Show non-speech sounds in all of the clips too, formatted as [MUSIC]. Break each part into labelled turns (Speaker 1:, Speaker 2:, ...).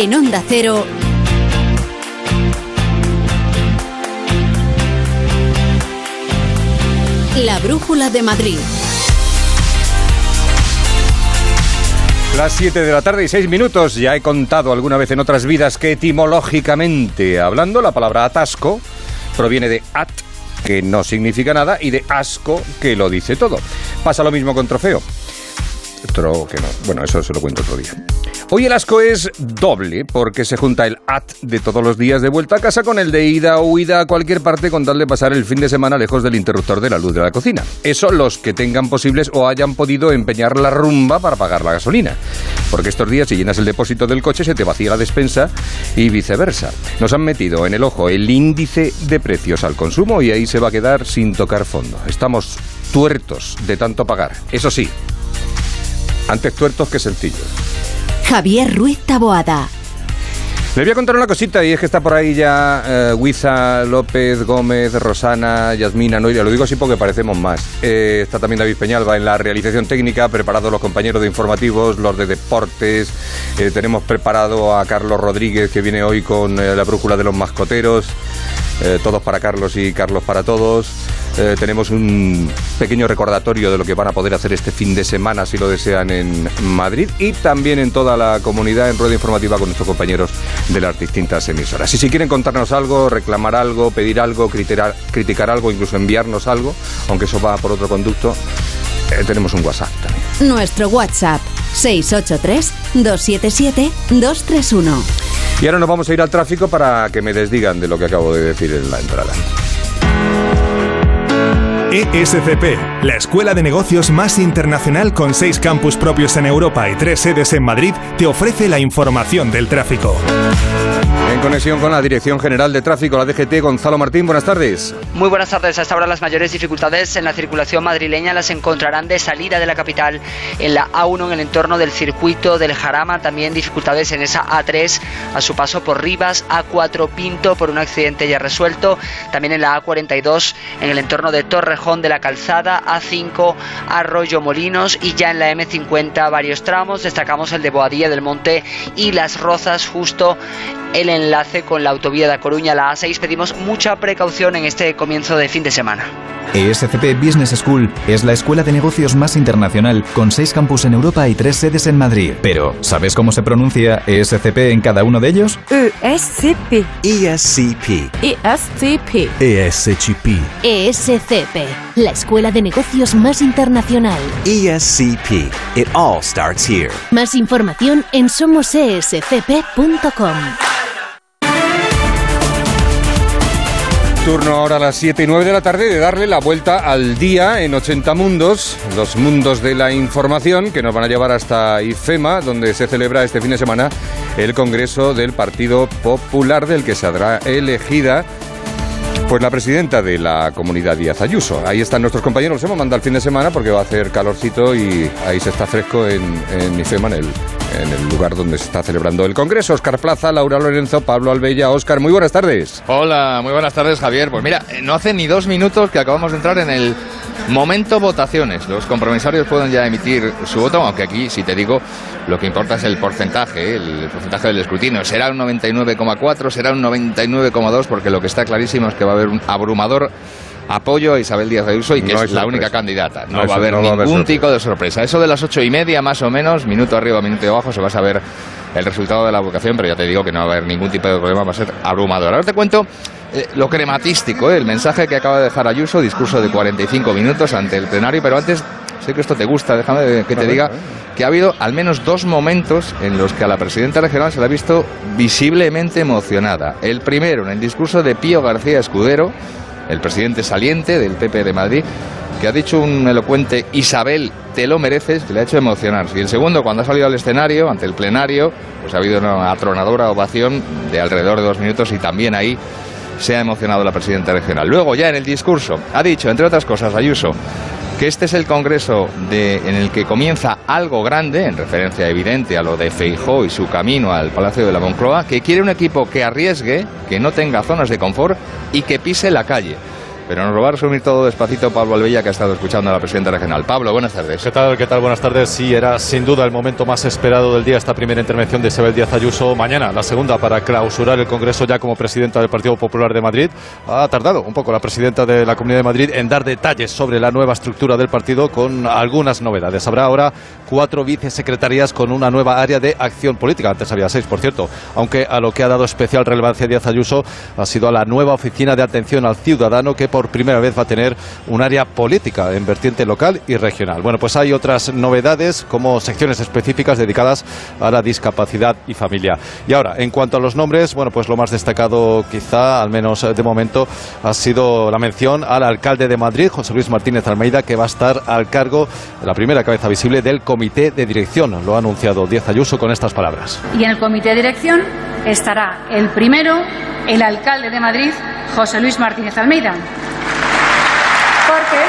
Speaker 1: En Onda Cero. La Brújula de Madrid.
Speaker 2: Las 7 de la tarde y 6 minutos. Ya he contado alguna vez en otras vidas que etimológicamente hablando la palabra atasco proviene de at, que no significa nada, y de asco, que lo dice todo. Pasa lo mismo con trofeo. Otro que no. Bueno, eso se lo cuento otro día. Hoy el asco es doble, porque se junta el at de todos los días de vuelta a casa con el de ida o huida a cualquier parte con tal de pasar el fin de semana lejos del interruptor de la luz de la cocina. Eso los que tengan posibles o hayan podido empeñar la rumba para pagar la gasolina. Porque estos días si llenas el depósito del coche se te vacía la despensa y viceversa. Nos han metido en el ojo el índice de precios al consumo y ahí se va a quedar sin tocar fondo. Estamos tuertos de tanto pagar. Eso sí, antes tuertos que sencillos.
Speaker 1: Javier Ruiz Taboada.
Speaker 2: Le voy a contar una cosita y es que está por ahí ya eh, Huiza, López, Gómez, Rosana, Yasmina, Noelia. Lo digo así porque parecemos más. Eh, está también David Peñalba en la realización técnica, preparados los compañeros de informativos, los de deportes. Eh, tenemos preparado a Carlos Rodríguez que viene hoy con la brújula de los mascoteros. Todos para Carlos y Carlos para todos. Tenemos un pequeño recordatorio de lo que van a poder hacer este fin de semana, si lo desean, en Madrid y también en toda la comunidad en rueda informativa con nuestros compañeros de las distintas emisoras. Y si quieren contarnos algo, reclamar algo, pedir algo, criticar, criticar algo, incluso enviarnos algo, aunque eso va por otro conducto, eh, tenemos un WhatsApp también.
Speaker 1: Nuestro WhatsApp 683-277-231.
Speaker 2: Y ahora nos vamos a ir al tráfico para que me desdigan de lo que acabo de decir en la entrada.
Speaker 3: ESCP, la escuela de negocios más internacional con seis campus propios en Europa y tres sedes en Madrid, te ofrece la información del tráfico.
Speaker 2: En conexión con la Dirección General de Tráfico, la DGT, Gonzalo Martín, buenas tardes.
Speaker 4: Muy buenas tardes. Hasta ahora las mayores dificultades en la circulación madrileña las encontrarán de salida de la capital en la A1 en el entorno del circuito del Jarama. También dificultades en esa A3 a su paso por Rivas, A4 Pinto por un accidente ya resuelto. También en la A42 en el entorno de De la Calzada, A5 Arroyo Molinos y ya en la M50 varios tramos. Destacamos el de Boadilla del Monte y Las Rozas justo el enlace con la autovía de A Coruña, la A6. Pedimos mucha precaución en este comienzo de fin de semana.
Speaker 5: ESCP Business School es la escuela de negocios más internacional con seis campus en Europa y tres sedes en Madrid. Pero, ¿sabes cómo se pronuncia ESCP en cada uno de ellos?
Speaker 6: ESCP.
Speaker 7: ESCP.
Speaker 6: ESCP.
Speaker 7: ESCP.
Speaker 1: ESCP, la escuela de negocios más internacional.
Speaker 7: ESCP. It all starts here.
Speaker 1: Más información en somosescp.com.
Speaker 2: Turno ahora a las 7 y 9 de la tarde de darle la vuelta al día en 80 mundos, los mundos de la información que nos van a llevar hasta IFEMA, donde se celebra este fin de semana el Congreso del Partido Popular, del que saldrá elegida pues la presidenta de la comunidad Díaz Ayuso. Ahí están nuestros compañeros, hemos mandado el fin de semana porque va a hacer calorcito y ahí se está fresco en, en IFEMA, en el, en el lugar donde se está celebrando el Congreso. Oscar Plaza, Laura Lorenzo, Pablo Albella. Oscar, muy buenas tardes.
Speaker 8: Hola, muy buenas tardes, Javier. Pues mira, no hace ni dos minutos que acabamos de entrar en el momento votaciones. Los compromisarios pueden ya emitir su voto, aunque aquí, si te digo, lo que importa es el porcentaje, ¿eh? el porcentaje del escrutinio. Será un 99,4, será un 99,2, porque lo que está clarísimo es que va a haber un abrumador apoyo a Isabel Díaz Ayuso y que
Speaker 2: No
Speaker 8: es la única candidata. No,
Speaker 2: No hay
Speaker 8: va a
Speaker 2: sor-
Speaker 8: haber
Speaker 2: no va a haber
Speaker 8: ningún
Speaker 2: sorpresa.
Speaker 8: tipo de sorpresa. Eso de las ocho y media, más o menos, minuto arriba, minuto abajo, se va a saber el resultado de la votación, pero ya te digo que no va a haber ningún tipo de problema, va a ser abrumador. Ahora te cuento eh, lo crematístico, ¿eh? el mensaje que acaba de dejar Ayuso, discurso de 45 minutos ante el plenario, pero antes, sé que esto te gusta, déjame que te diga que ha habido al menos dos momentos en los que a la presidenta regional se la ha visto visiblemente emocionada. El primero, en el discurso de Pío García Escudero, el presidente saliente del PP de Madrid, que ha dicho un elocuente Isabel, te lo mereces, que le ha hecho emocionarse. Y el segundo, cuando ha salido al escenario, ante el plenario, pues ha habido una atronadora ovación de alrededor de dos minutos y también ahí se ha emocionado la presidenta regional. Luego, ya en el discurso, ha dicho, entre otras cosas, Ayuso, que este es el congreso en el que comienza algo grande, en referencia evidente a lo de Feijó y su camino al Palacio de la Moncloa, que quiere un equipo que arriesgue, que no tenga zonas de confort y que pise la calle. Pero nos lo va a resumir todo despacito Pablo Albella, que ha estado escuchando a la presidenta regional. Pablo, buenas tardes.
Speaker 9: ¿Qué tal? ¿Qué tal? Buenas tardes. Sí, era sin duda el momento más esperado del día esta primera intervención de Isabel Díaz Ayuso. Mañana, la segunda para clausurar el Congreso ya como presidenta del Partido Popular de Madrid. Ha tardado un poco la presidenta de la Comunidad de Madrid en dar detalles sobre la nueva estructura del partido con algunas novedades. Habrá ahora cuatro vicesecretarías con una nueva área de acción política. Antes había seis, por cierto. Aunque a lo que ha dado especial relevancia Díaz Ayuso ha sido a la nueva oficina de atención al ciudadano que por primera vez va a tener un área política en vertiente local y regional. Bueno, pues hay otras novedades como secciones específicas dedicadas a la discapacidad y familia. Y ahora, en cuanto a los nombres, bueno, pues lo más destacado quizá, al menos de momento, ha sido la mención al alcalde de Madrid, José Luis Martínez Almeida, que va a estar al cargo, la primera cabeza visible del comité de dirección. Lo ha anunciado Díaz Ayuso con estas palabras.
Speaker 10: Y en el comité de dirección estará el primero, el alcalde de Madrid, José Luis Martínez Almeida. Porque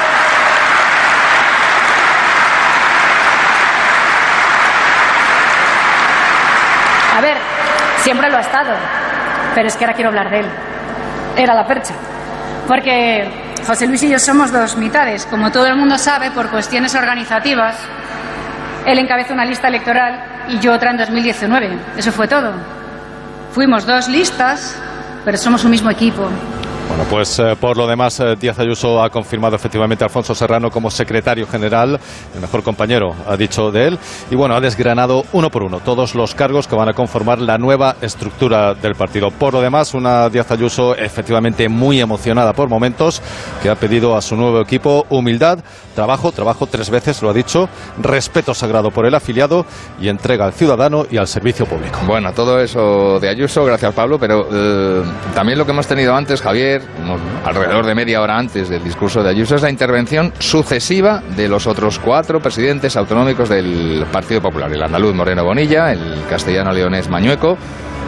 Speaker 10: A ver, siempre lo ha estado, pero es que ahora quiero hablar de él. Era la percha. Porque José Luis y yo somos dos mitades. Como todo el mundo sabe, por cuestiones organizativas, él encabeza una lista electoral y yo otra en 2019. Eso fue todo. Fuimos dos listas, pero somos un mismo equipo.
Speaker 9: Bueno, pues eh, por lo demás, eh, Díaz Ayuso ha confirmado efectivamente a Alfonso Serrano como secretario general, el mejor compañero, ha dicho de él, y bueno, ha desgranado uno por uno todos los cargos que van a conformar la nueva estructura del partido. Por lo demás, una Díaz Ayuso efectivamente muy emocionada por momentos, que ha pedido a su nuevo equipo humildad, trabajo, trabajo tres veces, lo ha dicho, respeto sagrado por el afiliado y entrega al ciudadano y al servicio público.
Speaker 8: Bueno, todo eso de Ayuso, gracias Pablo, pero eh, también lo que hemos tenido antes, Javier, alrededor de media hora antes del discurso de Ayuso, es la intervención sucesiva de los otros cuatro presidentes autonómicos del Partido Popular, el andaluz Moreno Bonilla, el castellano leonés Mañueco,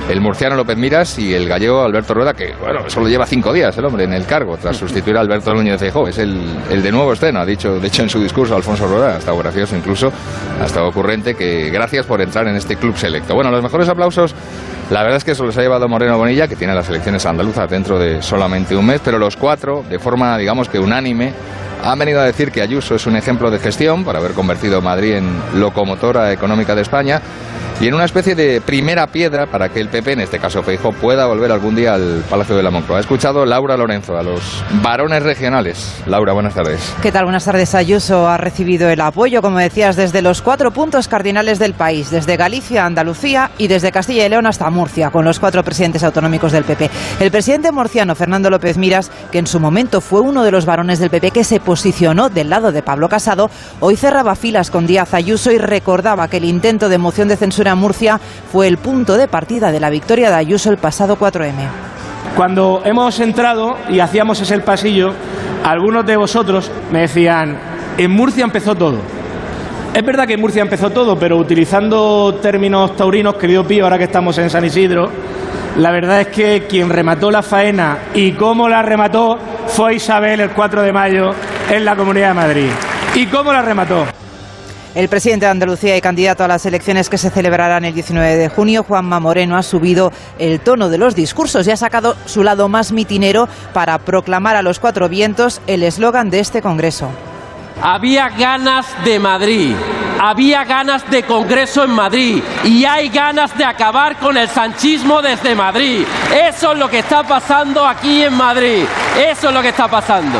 Speaker 8: el murciano López Miras y el gallego Alberto Rueda, que bueno, solo lleva cinco días el hombre en el cargo, tras sustituir a Alberto Núñez de Feijóo. Es el, de nuevo estreno, ha dicho, de hecho en su discurso Alfonso Rueda, ha estado gracioso incluso, ha estado ocurrente, que gracias por entrar en este club selecto. Bueno, los mejores aplausos, la verdad es que se los ha llevado Moreno Bonilla, que tiene las elecciones andaluzas dentro de solamente un mes, pero los cuatro, de forma digamos que unánime, han venido a decir que Ayuso es un ejemplo de gestión por haber convertido Madrid en locomotora económica de España y en una especie de primera piedra para que el PP, en este caso Feijóo, pueda volver algún día al Palacio de la Moncloa. Ha escuchado Laura Lorenzo a los varones regionales. Laura, buenas tardes.
Speaker 11: ¿Qué tal? Buenas tardes. Ayuso ha recibido el apoyo, como decías, desde los cuatro puntos cardinales del país, desde Galicia, Andalucía y desde Castilla y León hasta Murcia, con los cuatro presidentes autonómicos del PP. El presidente murciano, Fernando López Miras, que en su momento fue uno de los varones del PP que se posicionó del lado de Pablo Casado, hoy cerraba filas con Díaz Ayuso y recordaba que el intento de moción de censura en Murcia fue el punto de partida de la victoria de Ayuso el pasado 4M.
Speaker 12: Cuando hemos entrado y hacíamos ese pasillo, algunos de vosotros me decían, en Murcia empezó todo. Es verdad que en Murcia empezó todo, pero utilizando términos taurinos, querido Pío, ahora que estamos en San Isidro, la verdad es que quien remató la faena y cómo la remató fue Isabel el 4 de mayo en la Comunidad de Madrid. ¿Y cómo la remató?
Speaker 11: El presidente de Andalucía y candidato a las elecciones que se celebrarán el 19 de junio, Juanma Moreno, ha subido el tono de los discursos y ha sacado su lado más mitinero para proclamar a los cuatro vientos el eslogan de este Congreso.
Speaker 13: Había ganas de Madrid, había ganas de Congreso en Madrid y hay ganas de acabar con el sanchismo desde Madrid. Eso es lo que está pasando aquí en Madrid. Eso es lo que está pasando.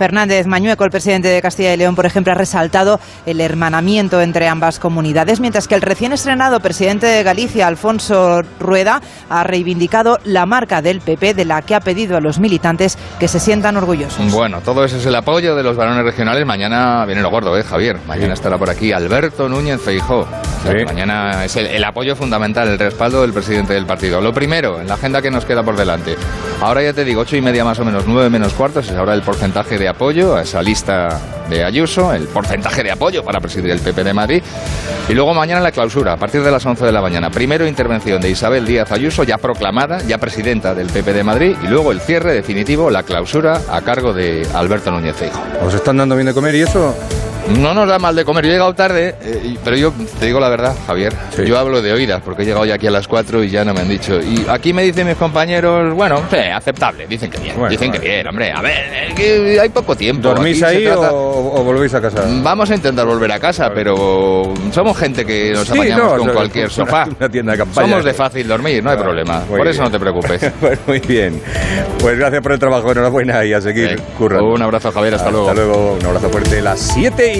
Speaker 11: Fernández Mañueco, el presidente de Castilla y León, por ejemplo, ha resaltado el hermanamiento entre ambas comunidades, mientras que el recién estrenado presidente de Galicia, Alfonso Rueda, ha reivindicado la marca del PP de la que ha pedido a los militantes que se sientan orgullosos.
Speaker 8: Bueno, todo ese es el apoyo de los varones regionales. Mañana viene lo gordo, ¿eh, Javier? Mañana estará por aquí Alberto Núñez Feijó. Mañana es el, el apoyo fundamental, el respaldo del presidente del partido. Lo primero, en la agenda que nos queda por delante. Ahora ya te digo, ocho y media más o menos, nueve menos cuartos, es ahora el porcentaje de apoyo a esa lista de Ayuso, el porcentaje de apoyo para presidir el PP de Madrid. Y luego mañana la clausura, a partir de las 11 de la mañana. Primero intervención de Isabel Díaz Ayuso, ya proclamada, ya presidenta del PP de Madrid. Y luego el cierre definitivo, la clausura a cargo de Alberto Núñez Feijóo.
Speaker 2: ¿Os están dando bien de comer y eso?
Speaker 8: No nos da mal de comer. Yo he llegado tarde, eh, pero yo te digo la verdad, Javier. Yo hablo de oídas, porque he llegado ya aquí a las 4 y ya no me han dicho. Y aquí me dicen mis compañeros, bueno, sí, aceptable. Dicen que bien.
Speaker 2: Bueno,
Speaker 8: dicen
Speaker 2: vale.
Speaker 8: que bien, hombre. A ver, es que hay poco tiempo.
Speaker 2: ¿Dormís
Speaker 8: Aquí
Speaker 2: ahí
Speaker 8: trata-
Speaker 2: o, o volvéis a casa?
Speaker 8: Vamos a intentar volver a casa, pero somos gente que nos
Speaker 2: Sí,
Speaker 8: apañamos
Speaker 2: no,
Speaker 8: con
Speaker 2: no,
Speaker 8: cualquier
Speaker 2: una-
Speaker 8: sofá.
Speaker 2: una tienda de campaña.
Speaker 8: Somos de fácil dormir, no hay problema. Por eso
Speaker 2: bien.
Speaker 8: no te preocupes. [LAUGHS]
Speaker 2: Pues muy bien. Pues gracias por el trabajo, enhorabuena y a seguir currando.
Speaker 8: Un abrazo, Javier, hasta luego.
Speaker 2: Hasta luego, un abrazo fuerte. Las 7 y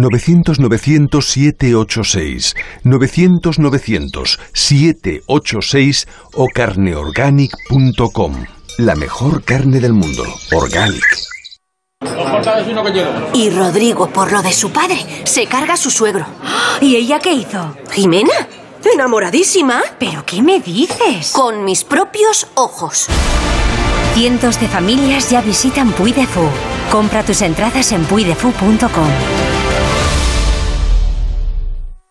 Speaker 14: 900-900-786, 900-900-786 o carneorganic.com. La mejor carne del mundo, Organic.
Speaker 15: Y Rodrigo, por lo de su padre, se carga a su suegro. ¿Y ella qué hizo? ¿Jimena? ¿Enamoradísima? ¿Pero qué me dices? Con mis propios ojos.
Speaker 16: Cientos de familias ya visitan Puy de Fou. Compra tus entradas en puidefu.com.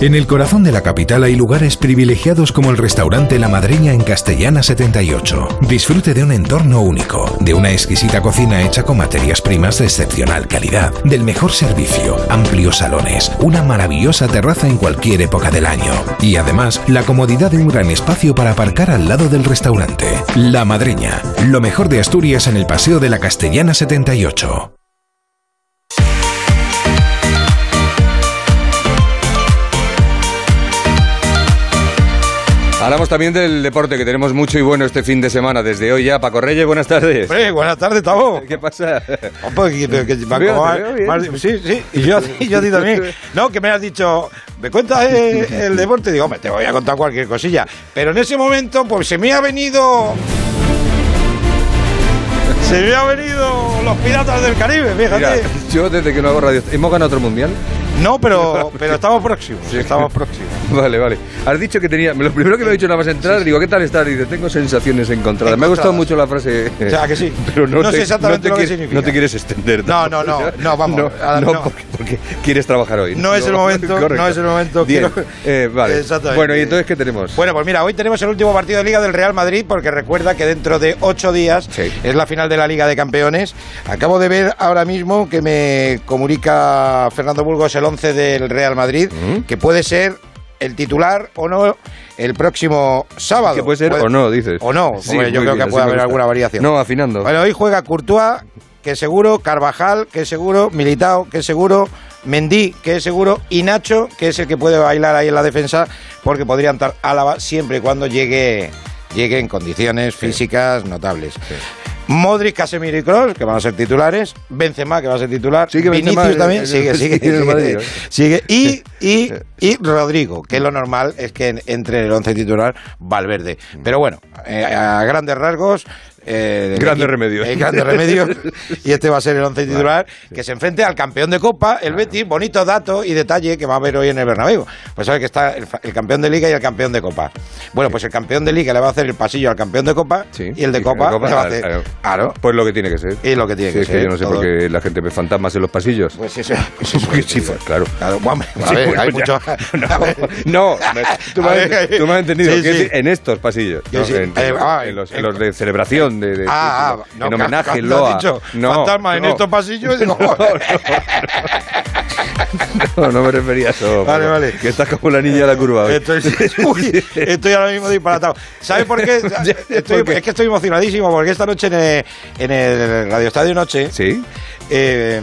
Speaker 17: En el corazón de la capital hay lugares privilegiados como el restaurante La Madreña en Castellana 78. Disfrute de un entorno único, de una exquisita cocina hecha con materias primas de excepcional calidad, del mejor servicio, amplios salones, una maravillosa terraza en cualquier época del año y además la comodidad de un gran espacio para aparcar al lado del restaurante. La Madreña, lo mejor de Asturias en el Paseo de la Castellana 78.
Speaker 2: Hablamos también del deporte, que tenemos mucho y bueno este fin de semana. Desde hoy ya, Paco Reyes, buenas tardes.
Speaker 18: Buenas tardes, Tabo. [LAUGHS]
Speaker 2: ¿Qué pasa?
Speaker 18: Que- que- que-
Speaker 2: veo,
Speaker 18: más- sí, sí, y yo, y yo a ti también. No, que me has dicho, ¿me cuentas eh, el deporte? Digo, hombre, te voy a contar cualquier cosilla. Pero en ese momento, pues se me ha venido... Se me ha venido los piratas del Caribe, fíjate.
Speaker 2: Mira, yo desde que no hago radio... ¿Hemos ganado otro mundial?
Speaker 18: No, pero, [LAUGHS] pero estamos próximos, estamos próximos. [LAUGHS]
Speaker 2: Vale, vale. Has dicho que tenía... Lo primero que me ha dicho nada más entrar, digo, ¿qué tal estás? Dice, tengo sensaciones encontradas. Me ha gustado mucho la frase...
Speaker 18: O sea, que sí. [LAUGHS]
Speaker 2: Pero no,
Speaker 18: No
Speaker 2: te,
Speaker 18: sé exactamente
Speaker 2: no te
Speaker 18: lo que
Speaker 2: quieres-
Speaker 18: significa.
Speaker 2: No te quieres extender.
Speaker 18: No, no, no, no, vamos,
Speaker 2: No,
Speaker 18: ah,
Speaker 2: no,
Speaker 18: no.
Speaker 2: Porque, porque quieres trabajar hoy.
Speaker 18: No es el momento,
Speaker 2: Correcto.
Speaker 18: no es el momento. Quiero-
Speaker 2: Eh, vale.
Speaker 18: Exactamente.
Speaker 2: Bueno, ¿y entonces qué tenemos?
Speaker 18: Bueno, pues mira, hoy tenemos el último partido de Liga del Real Madrid porque recuerda que dentro de ocho días es la final de la Liga de Campeones. Acabo de ver ahora mismo que me comunica Fernando Burgos el 11 del Real Madrid,
Speaker 2: Mm.
Speaker 18: que puede ser el titular o no el próximo sábado.
Speaker 2: Que puede ser o no, dices.
Speaker 18: O no,
Speaker 2: Sí,
Speaker 18: yo creo
Speaker 2: bien,
Speaker 18: que puede haber alguna variación.
Speaker 2: No, afinando.
Speaker 18: Bueno, hoy juega Courtois, que seguro, Carvajal, que seguro, Militao, que seguro, Mendy, que es seguro, y Nacho, que es el que puede bailar ahí en la defensa, porque podría entrar Álava siempre y cuando llegue, llegue en condiciones físicas notables. Modric, Casemiro y Kroos, que van a ser titulares. Benzema, que va a ser titular.
Speaker 2: Sigue
Speaker 18: Vinicius también. Sigue, sigue.
Speaker 2: Madrid, ¿no?
Speaker 18: sigue. Y, y, y Rodrigo, que lo normal es que en- entre el once titular Valverde. Pero bueno, eh, a grandes rasgos. Eh,
Speaker 2: Grandes remedios.
Speaker 18: eh, grandes remedios. [LAUGHS] Y este va a ser el once titular que se enfrente al campeón de Copa, el Betis. Bonito dato y detalle que va a haber hoy en el Bernabéu. Pues sabe que está el, campeón de Liga y el campeón de Copa. Bueno, pues el campeón de Liga le va a hacer el pasillo al campeón de Copa y el de
Speaker 2: Y
Speaker 18: Copa,
Speaker 2: Copa,
Speaker 18: le va a
Speaker 2: claro,
Speaker 18: hacer.
Speaker 2: claro. Pues lo que tiene que ser.
Speaker 18: Y lo que tiene
Speaker 2: Sí,
Speaker 18: que
Speaker 2: es
Speaker 18: ser,
Speaker 2: yo no sé por
Speaker 18: todo.
Speaker 2: qué la gente ve fantasmas en los pasillos.
Speaker 18: Pues eso. Pues eso [LAUGHS]
Speaker 2: sí, pues, claro.
Speaker 18: Claro, a ver, hay
Speaker 2: ya.
Speaker 18: mucho. [LAUGHS]
Speaker 2: No, tú, me has, entendido. en estos pasillos.
Speaker 18: Eh, ah,
Speaker 2: en los de celebración, de, de-
Speaker 18: Ah, ah,
Speaker 2: en
Speaker 18: no,
Speaker 2: homenaje,
Speaker 18: ¿qué-
Speaker 2: en loa.
Speaker 18: dicho?
Speaker 2: No,
Speaker 18: Fantasma en
Speaker 2: no.
Speaker 18: estos pasillos. [LAUGHS] Digo, [LAUGHS] [LAUGHS]
Speaker 2: No, no me refería a eso.
Speaker 18: Vale, vale.
Speaker 2: Que estás como la niña de la curva. hoy.
Speaker 18: Estoy, [LAUGHS] uy, estoy ahora mismo disparatado. ¿Sabes por qué? [LAUGHS] Estoy-
Speaker 2: ¿Por qué?
Speaker 18: Es que estoy emocionadísimo porque esta noche en el, en el Radio Estadio Noche
Speaker 2: ¿Sí?
Speaker 18: eh,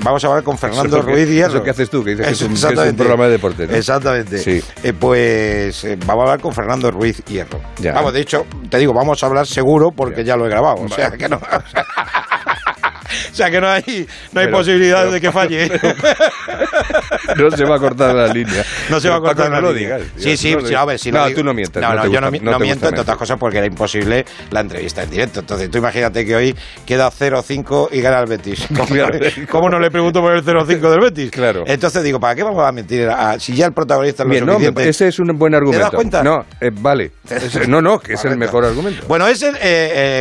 Speaker 18: vamos a hablar con Fernando
Speaker 2: Eso que-
Speaker 18: Ruiz Hierro.
Speaker 2: eso que haces tú, que dices que es un- que es un
Speaker 18: Exactamente.
Speaker 2: programa de deporte, ¿no?
Speaker 18: Exactamente.
Speaker 2: Sí.
Speaker 18: Eh, pues eh, vamos a hablar con Fernando Ruiz Hierro.
Speaker 2: Ya.
Speaker 18: Vamos, de hecho, te digo, vamos a hablar seguro porque ya lo he grabado. O sea, que no. [LAUGHS] O sea que no hay, no hay
Speaker 2: Pero-
Speaker 18: posibilidad
Speaker 2: pero-
Speaker 18: de que falle. [LAUGHS]
Speaker 2: No se va a cortar la línea.
Speaker 18: No se va a
Speaker 2: Paco,
Speaker 18: cortar
Speaker 2: no
Speaker 18: la
Speaker 2: lo
Speaker 18: línea.
Speaker 2: digas.
Speaker 18: Sí, sí,
Speaker 2: No lo
Speaker 18: sí, a ver, si lo
Speaker 2: No,
Speaker 18: digo-
Speaker 2: tú no mientas.
Speaker 18: No, no,
Speaker 2: te
Speaker 18: yo no,
Speaker 2: gusta- te
Speaker 18: no miento, entre otras cosas, porque era imposible la entrevista en directo. Entonces, tú imagínate que hoy queda 0-5 y gana el Betis. [LAUGHS] ¿Cómo, no le pregunto por el 0-5 del Betis?
Speaker 2: Claro.
Speaker 18: Entonces digo, ¿para qué vamos a mentir? Ah, si ya el protagonista es lo
Speaker 2: Bien, no, ese es un buen argumento.
Speaker 18: das cuenta?
Speaker 2: No, eh, vale. Ese- no, no, que es el mejor argumento.
Speaker 18: Bueno, es el eh,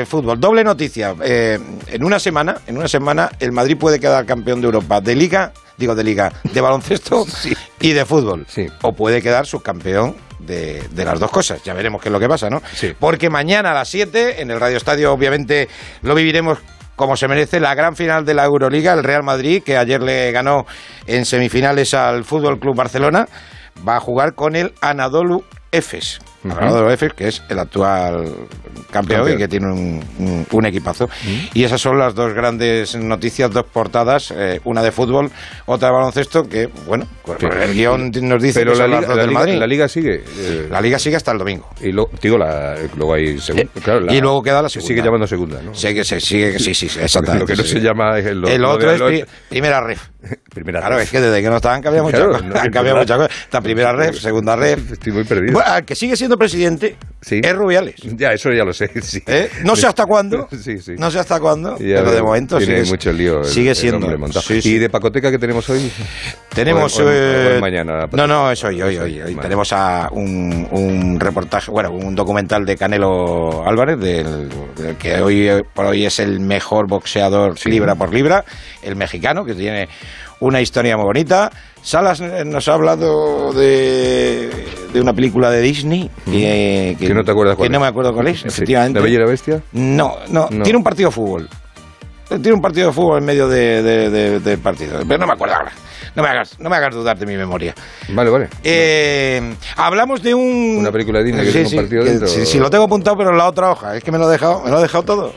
Speaker 18: eh, fútbol. Doble noticia. Eh, en una semana, en una semana, el Madrid puede quedar campeón de Europa de Liga, digo de Liga, de baloncesto [LAUGHS] y de fútbol. O puede quedar subcampeón de, de las dos cosas. Ya veremos qué es lo que pasa, ¿no? Porque mañana a las 7, en el Radio Estadio, obviamente, lo viviremos como se merece la gran final de la Euroliga, el Real Madrid, que ayer le ganó en semifinales al Fútbol Club Barcelona, va a jugar con el Anadolu Efes.
Speaker 2: Ujú.
Speaker 18: Anadolu Efes, que es el actual campeón,
Speaker 2: Campeón.
Speaker 18: y que tiene un, un- un equipazo. Y esas son las dos grandes noticias, dos portadas, eh, una de fútbol, otra de baloncesto, que, bueno, pues el guion nos dice
Speaker 2: Pero
Speaker 18: que
Speaker 2: la
Speaker 18: son las
Speaker 2: liga,
Speaker 18: dos
Speaker 2: la,
Speaker 18: del
Speaker 2: liga,
Speaker 18: Madrid.
Speaker 2: la liga sigue. eh,
Speaker 18: La liga sigue hasta el domingo.
Speaker 2: y lo, digo, la, luego hay segunda. claro, la-
Speaker 18: y luego queda la
Speaker 2: se
Speaker 18: segunda.
Speaker 2: sigue llamando segunda, ¿no?
Speaker 18: Sí, que se sigue, sí, sí, sí, exactamente. [LAUGHS]
Speaker 2: Lo que no
Speaker 18: sí,
Speaker 2: se llama es el,
Speaker 18: el
Speaker 2: lo
Speaker 18: otro
Speaker 2: de
Speaker 18: es primera ref. [LAUGHS]
Speaker 2: primera
Speaker 18: Claro,
Speaker 2: ref.
Speaker 18: es que desde que no estaban cambiado muchas
Speaker 2: Claro,
Speaker 18: cosas.
Speaker 2: no, [LAUGHS]
Speaker 18: Han
Speaker 2: es
Speaker 18: cambiado muchas cosas. Esta primera ref, segunda ref.
Speaker 2: Estoy muy perdido.
Speaker 18: Bueno, al que sigue siendo presidente es Rubiales.
Speaker 2: Ya, eso ya lo sé. [LAUGHS] sí.
Speaker 18: ¿Eh? No sé hasta cuándo. [LAUGHS]
Speaker 2: Sí.
Speaker 18: No sé hasta cuándo.
Speaker 2: Ya
Speaker 18: pero de momento
Speaker 2: tiene
Speaker 18: sigue,
Speaker 2: mucho lío.
Speaker 18: sigue
Speaker 2: el
Speaker 18: siendo.
Speaker 2: ¿Y de pacoteca que tenemos hoy?
Speaker 18: Tenemos.
Speaker 2: O- o- o
Speaker 18: eh,
Speaker 2: mañana.
Speaker 18: no, no, es hoy, hoy, hoy. hoy. Tenemos a un, un reportaje, bueno, un documental de Canelo Álvarez, del, del que hoy por hoy es el mejor boxeador libra por libra, el mexicano, que tiene una historia muy bonita. Salas eh, nos ha hablado de, de una película de Disney que,
Speaker 2: Que no te acuerdas cuál
Speaker 18: que no me acuerdo cuál es,
Speaker 2: Sí.
Speaker 18: efectivamente.
Speaker 2: ¿La Bella y la Bestia?
Speaker 18: No, no,
Speaker 2: No.
Speaker 18: tiene un partido de fútbol. Tiene un partido de fútbol en medio de, de- partido. Pero no me acuerdo ahora. No me hagas, no me hagas dudar de mi memoria.
Speaker 2: Vale, vale.
Speaker 18: Eh, hablamos de un.
Speaker 2: Una película de Disney que
Speaker 18: Sí,
Speaker 2: tiene un partido dentro.
Speaker 18: Sí, sí, lo tengo apuntado, pero en la otra hoja. Es que me lo he dejado, me lo he dejado todo.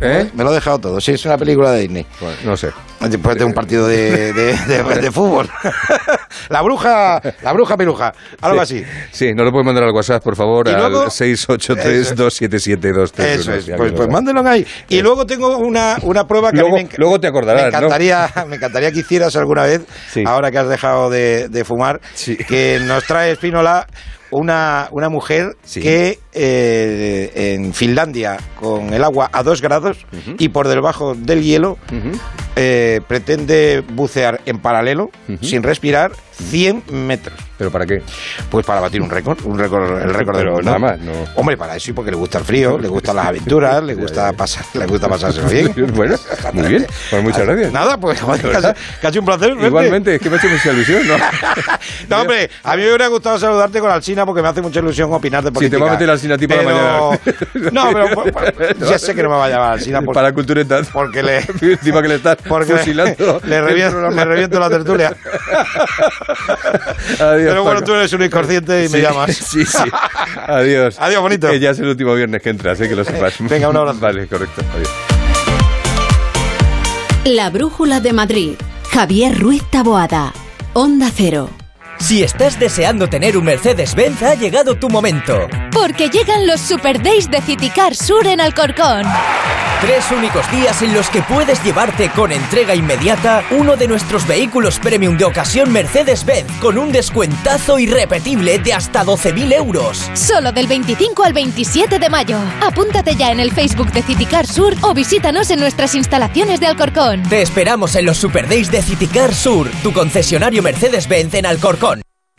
Speaker 2: ¿Eh?
Speaker 18: Me lo he dejado todo. Sí, es una película de Disney.
Speaker 2: Bueno, no sé.
Speaker 18: Después de un partido de, de, de- [LAUGHS] de fútbol. [LAUGHS] la bruja, la bruja peluja. Algo
Speaker 2: Sí.
Speaker 18: así.
Speaker 2: Sí, no lo puedes mandar al WhatsApp, por favor,
Speaker 18: ¿Y luego?
Speaker 2: al 683-277-231.
Speaker 18: Eso es, pues, pues
Speaker 2: lo-
Speaker 18: mándenlo ahí. Y luego tengo una, una prueba que
Speaker 2: Luego-
Speaker 18: a mí me,
Speaker 2: luego te acordarás,
Speaker 18: me
Speaker 2: ¿no?
Speaker 18: encantaría, [LAUGHS] me encantaría que hicieras alguna vez, ahora que has dejado de, de fumar, que nos trae Espínola una, una mujer que eh, en Finlandia, con el agua a 2 grados y por debajo del hielo, eh, pretende bucear en paralelo, sin respirar, 100 metros.
Speaker 2: ¿Pero para qué?
Speaker 18: Pues para batir un récord, un récord, el récord del
Speaker 2: Pero
Speaker 18: mundo.
Speaker 2: nada más, no.
Speaker 18: Hombre, para eso y porque le gusta el frío, le gustan las aventuras, le [LAUGHS] gusta pasar, le gusta pasárselo bien. [LAUGHS]
Speaker 2: bueno, muy bien. Pues muchas gracias.
Speaker 18: Nada, pues
Speaker 2: De [LAUGHS]
Speaker 18: casi, casi un placer. verte.
Speaker 2: Igualmente, es que me ha hecho mucha ilusión, ¿no?
Speaker 18: No, hombre, a mí me hubiera gustado saludarte con Alsina porque me hace mucha ilusión opinar de
Speaker 2: Si te va a meter Alsina a ti para
Speaker 18: Pero-
Speaker 2: mañana.
Speaker 18: No, pero pues, pues, ya sé que no me va a llamar Alsina porque,
Speaker 2: Para la cultura
Speaker 18: porque le,
Speaker 2: Encima que le estás
Speaker 18: porque
Speaker 2: fusilando.
Speaker 18: le, reviento, le reviento la tertulia.
Speaker 2: Adiós,
Speaker 18: Pero bueno,
Speaker 2: Paco.
Speaker 18: tú eres un inconsciente y me llamas. [LAUGHS]
Speaker 2: Sí, sí. Adiós.
Speaker 18: Adiós, bonito.
Speaker 2: Que ya es el último viernes que entras, ¿eh? que lo sepas. [LAUGHS]
Speaker 18: Venga, un abrazo.
Speaker 2: Vale, correcto. Adiós.
Speaker 1: La Brújula de Madrid. Javier Ruiz Taboada. Onda Cero.
Speaker 19: Si estás deseando tener un Mercedes-Benz, ha llegado tu momento.
Speaker 20: Porque llegan los Super Days de Citicar Sur en Alcorcón.
Speaker 19: Tres únicos días en los que puedes llevarte con entrega inmediata uno de nuestros vehículos premium de ocasión Mercedes-Benz con un descuentazo irrepetible de hasta 12.000 euros.
Speaker 20: Solo del 25 al 27 de mayo. Apúntate ya en el Facebook de Citicar Sur o visítanos en nuestras instalaciones de Alcorcón.
Speaker 19: Te esperamos en los Super Days de Citicar Sur, tu concesionario Mercedes-Benz en Alcorcón.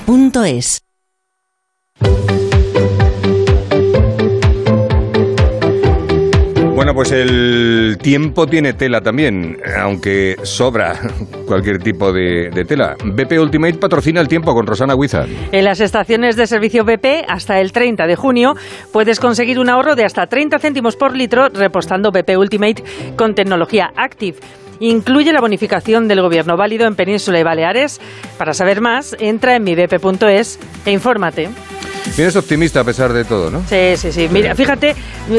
Speaker 21: duchamanía.es.
Speaker 2: Bueno, pues el tiempo tiene tela también, aunque sobra cualquier tipo de, de tela. BP Ultimate patrocina el tiempo con Rosana Huizar.
Speaker 22: En las estaciones de servicio BP, hasta el 30 de junio, puedes conseguir un ahorro de hasta 30 céntimos por litro repostando BP Ultimate con tecnología Active. Incluye la bonificación del gobierno válido en Península y Baleares. Para saber más, entra en mibp.es e infórmate.
Speaker 2: Vienes optimista a pesar de todo, ¿no?
Speaker 22: Sí, sí, sí. Mira, fíjate,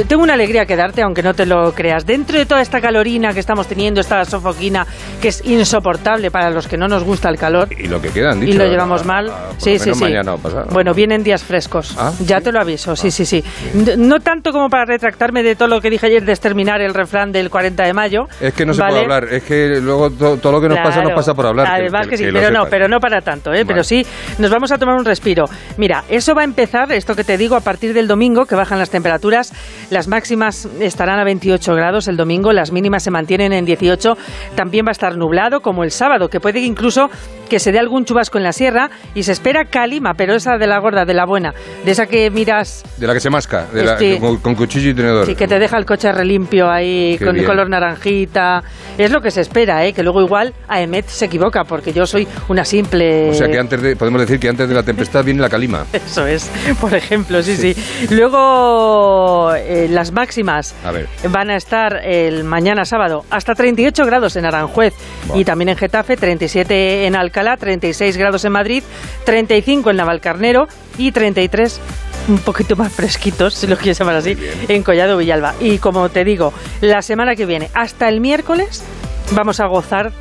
Speaker 22: tengo una alegría que darte, aunque no te lo creas. Dentro de toda esta calorina que estamos teniendo, esta sofoquina que es insoportable para los que no nos gusta el calor.
Speaker 2: Y lo que quedan, dicho.
Speaker 22: Y lo llevamos mal.
Speaker 2: Ah, por
Speaker 22: sí,
Speaker 2: lo
Speaker 22: sí,
Speaker 2: menos
Speaker 22: sí.
Speaker 2: mañana o pasado.
Speaker 22: Bueno, vienen días frescos.
Speaker 2: Ah,
Speaker 22: ya te lo aviso, sí, sí, sí. N- No tanto como para retractarme de todo lo que dije ayer de exterminar el refrán del 40 de mayo.
Speaker 2: Es que no se
Speaker 22: ¿vale?
Speaker 2: puede hablar, es que luego to- todo lo que nos pasa nos
Speaker 22: Claro.
Speaker 2: pasa por hablar.
Speaker 22: Además que, sí,
Speaker 2: lo
Speaker 22: pero no, pero no para tanto, ¿eh? Pero sí, nos vamos a tomar un respiro. Mira, eso va a empezar, esto que te digo, a partir del domingo, que bajan las temperaturas. Las máximas estarán a 28 grados el domingo, las mínimas se mantienen en 18. También va a estar nublado, como el sábado, que puede incluso que se dé algún chubasco en la sierra. Y se espera calima, pero esa de la gorda, de la buena, de esa que miras
Speaker 2: De la que se masca, de la-
Speaker 22: Este-
Speaker 2: con, con cuchillo y tenedor.
Speaker 22: Sí, que te deja el coche relimpio ahí
Speaker 2: Qué
Speaker 22: con
Speaker 2: bien.
Speaker 22: color naranjita. Es lo que se espera, ¿eh? Que luego igual AEMET se equivoca porque yo soy una simple...
Speaker 2: O sea que antes de, podemos decir que antes de la tempestad viene la calima. [LAUGHS]
Speaker 22: Eso es, [LAUGHS] por ejemplo, sí, sí. Luego eh, las máximas
Speaker 2: A ver.
Speaker 22: van a estar el mañana sábado hasta 38 grados en Aranjuez y también en Getafe, 37 en Alcalá, 36 grados en Madrid, 35 en Navalcarnero y 33 un poquito más fresquitos, si lo quieres llamar así, en Collado Villalba. Y como te digo, la semana que viene, hasta el miércoles, vamos a gozar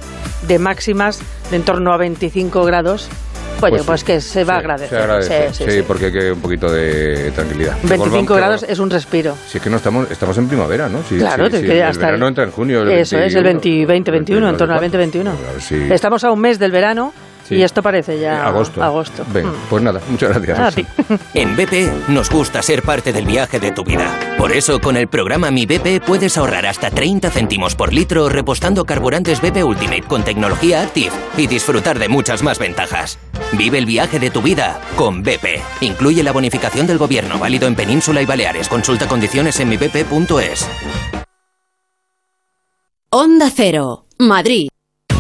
Speaker 22: de máximas de en torno a 25 grados. Oye,
Speaker 2: Pues
Speaker 22: pues,
Speaker 2: sí,
Speaker 22: que se va a agradecer.
Speaker 2: Se agradece,
Speaker 22: Sí,
Speaker 2: sí,
Speaker 22: sí, sí.
Speaker 2: porque hay que un poquito de tranquilidad.
Speaker 22: 25
Speaker 2: Volvamos-
Speaker 22: grados es un respiro.
Speaker 2: Si es que no estamos, estamos en primavera, ¿no? Sí,
Speaker 22: Claro,
Speaker 2: sí,
Speaker 22: te
Speaker 2: sí,
Speaker 22: queda
Speaker 2: el
Speaker 22: hasta
Speaker 2: verano entra en junio. el
Speaker 22: Eso es, el
Speaker 2: 21.
Speaker 22: 20, 2021, en torno al 2021.
Speaker 2: sí.
Speaker 22: Estamos a un mes del verano
Speaker 2: Sí.
Speaker 22: y esto parece ya
Speaker 2: Agosto.
Speaker 22: agosto.
Speaker 2: Venga,
Speaker 22: Mm.
Speaker 2: pues nada, muchas gracias.
Speaker 22: A ti. [LAUGHS]
Speaker 19: En BP nos gusta ser parte del viaje de tu vida. Por eso con el programa Mi BP puedes ahorrar hasta 30 céntimos por litro repostando carburantes BP Ultimate con tecnología Active y disfrutar de muchas más ventajas. Vive el viaje de tu vida con BP. Incluye la bonificación del gobierno válido en Península y Baleares. Consulta condiciones en mibp.es.
Speaker 1: Onda Cero, Madrid.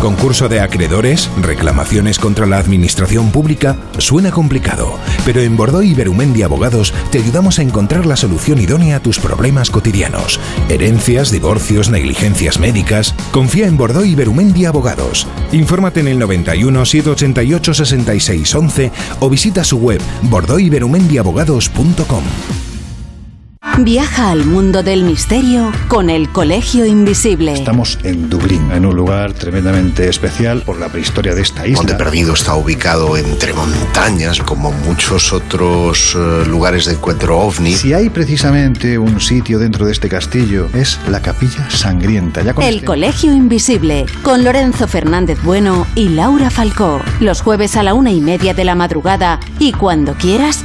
Speaker 17: Concurso de acreedores, reclamaciones contra la administración pública, suena complicado, pero en Bordeaux y Berumendi Abogados te ayudamos a encontrar la solución idónea a tus problemas cotidianos. Herencias, divorcios, negligencias médicas. Confía en Bordeaux y Berumendi Abogados. Infórmate en el 91 788 66 11 o visita su web bordeauxyberumendiabogados.com.
Speaker 1: Viaja al mundo del misterio con el Colegio Invisible.
Speaker 23: Estamos en Dublín, en un lugar tremendamente especial por la prehistoria de esta isla.
Speaker 24: Monte Perdido está ubicado entre montañas, como muchos otros eh, lugares de encuentro ovni.
Speaker 23: Si hay precisamente un sitio dentro de este castillo, es la Capilla Sangrienta. Ya
Speaker 1: El Colegio Invisible, con Lorenzo Fernández Bueno y Laura Falcó. Los jueves a la una y media de la madrugada y cuando quieras,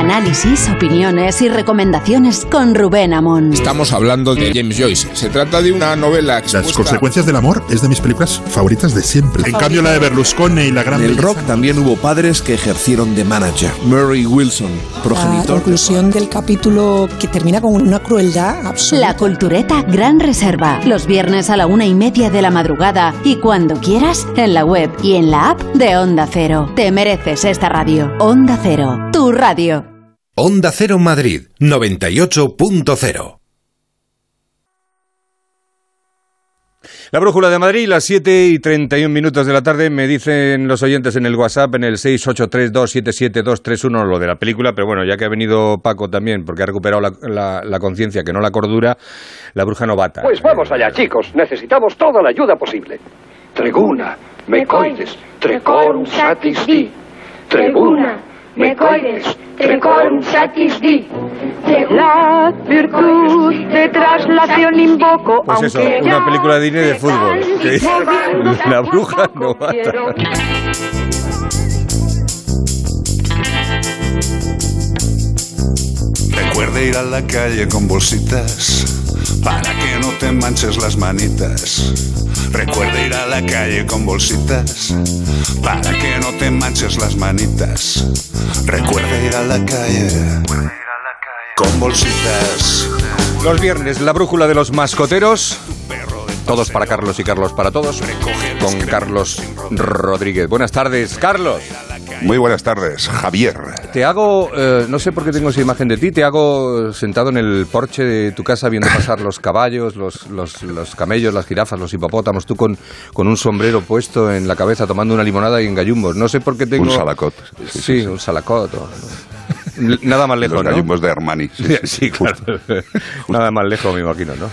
Speaker 1: Análisis, opiniones y recomendaciones con Rubén Amón.
Speaker 25: Estamos hablando de James Joyce. Se trata de una novela
Speaker 26: Las consecuencias del amor es de mis películas favoritas de siempre. En cambio, la de Berlusconi y la gran...
Speaker 27: En el rock también hubo padres que ejercieron de manager. Murray Wilson,
Speaker 28: La
Speaker 27: progenitor...
Speaker 28: conclusión del capítulo que termina con una crueldad absoluta.
Speaker 1: La Cultureta Gran Reserva. Los viernes a la una y media de la madrugada y cuando quieras en la web y en la app de Onda Cero. Te mereces esta radio. Onda Cero, tu radio.
Speaker 17: Onda Cero Madrid 98.0
Speaker 2: La brújula de Madrid, las 7 y 31 minutos de la tarde, me dicen los oyentes en el WhatsApp, en el 683277231, lo de la película, pero bueno, ya que ha venido Paco también, porque ha recuperado la, la- la conciencia, que no la cordura, la bruja novata.
Speaker 29: Pues vamos allá, chicos. Necesitamos toda la ayuda posible. Treguna, mecoides, trecorum satis di. Treguna, mecoides, trecorum satis di.
Speaker 30: La virtud de traslación invoco,
Speaker 2: Pues eso,
Speaker 30: aunque
Speaker 2: una película de Disney de fútbol. la [LAUGHS] bruja novata.
Speaker 31: Recuerda ir a la calle con bolsitas para que no te manches las manitas. Recuerda ir a la calle con bolsitas para que no te manches las manitas. Recuerda ir a la calle con bolsitas.
Speaker 2: Los viernes, la brújula de los mascoteros. Todos para Carlos y Carlos para todos. Con Carlos Rodríguez. Buenas tardes, Carlos.
Speaker 32: Muy buenas tardes, Javier.
Speaker 2: Te hago, eh, no sé por qué tengo esa imagen de ti, te hago sentado en el porche de tu casa viendo [LAUGHS] pasar los caballos, los, los, los camellos, las jirafas, los hipopótamos, tú con, con un sombrero puesto en la cabeza tomando una limonada y en gallumbos. No sé por qué tengo...
Speaker 32: Un salacot.
Speaker 2: Sí, un salacot. o- Nada más lejos,
Speaker 32: Los
Speaker 2: ¿no?
Speaker 32: gallumbos de Armani. Sí, sí, [LAUGHS]
Speaker 2: Sí, claro. [LAUGHS] Nada más lejos, me imagino, ¿no?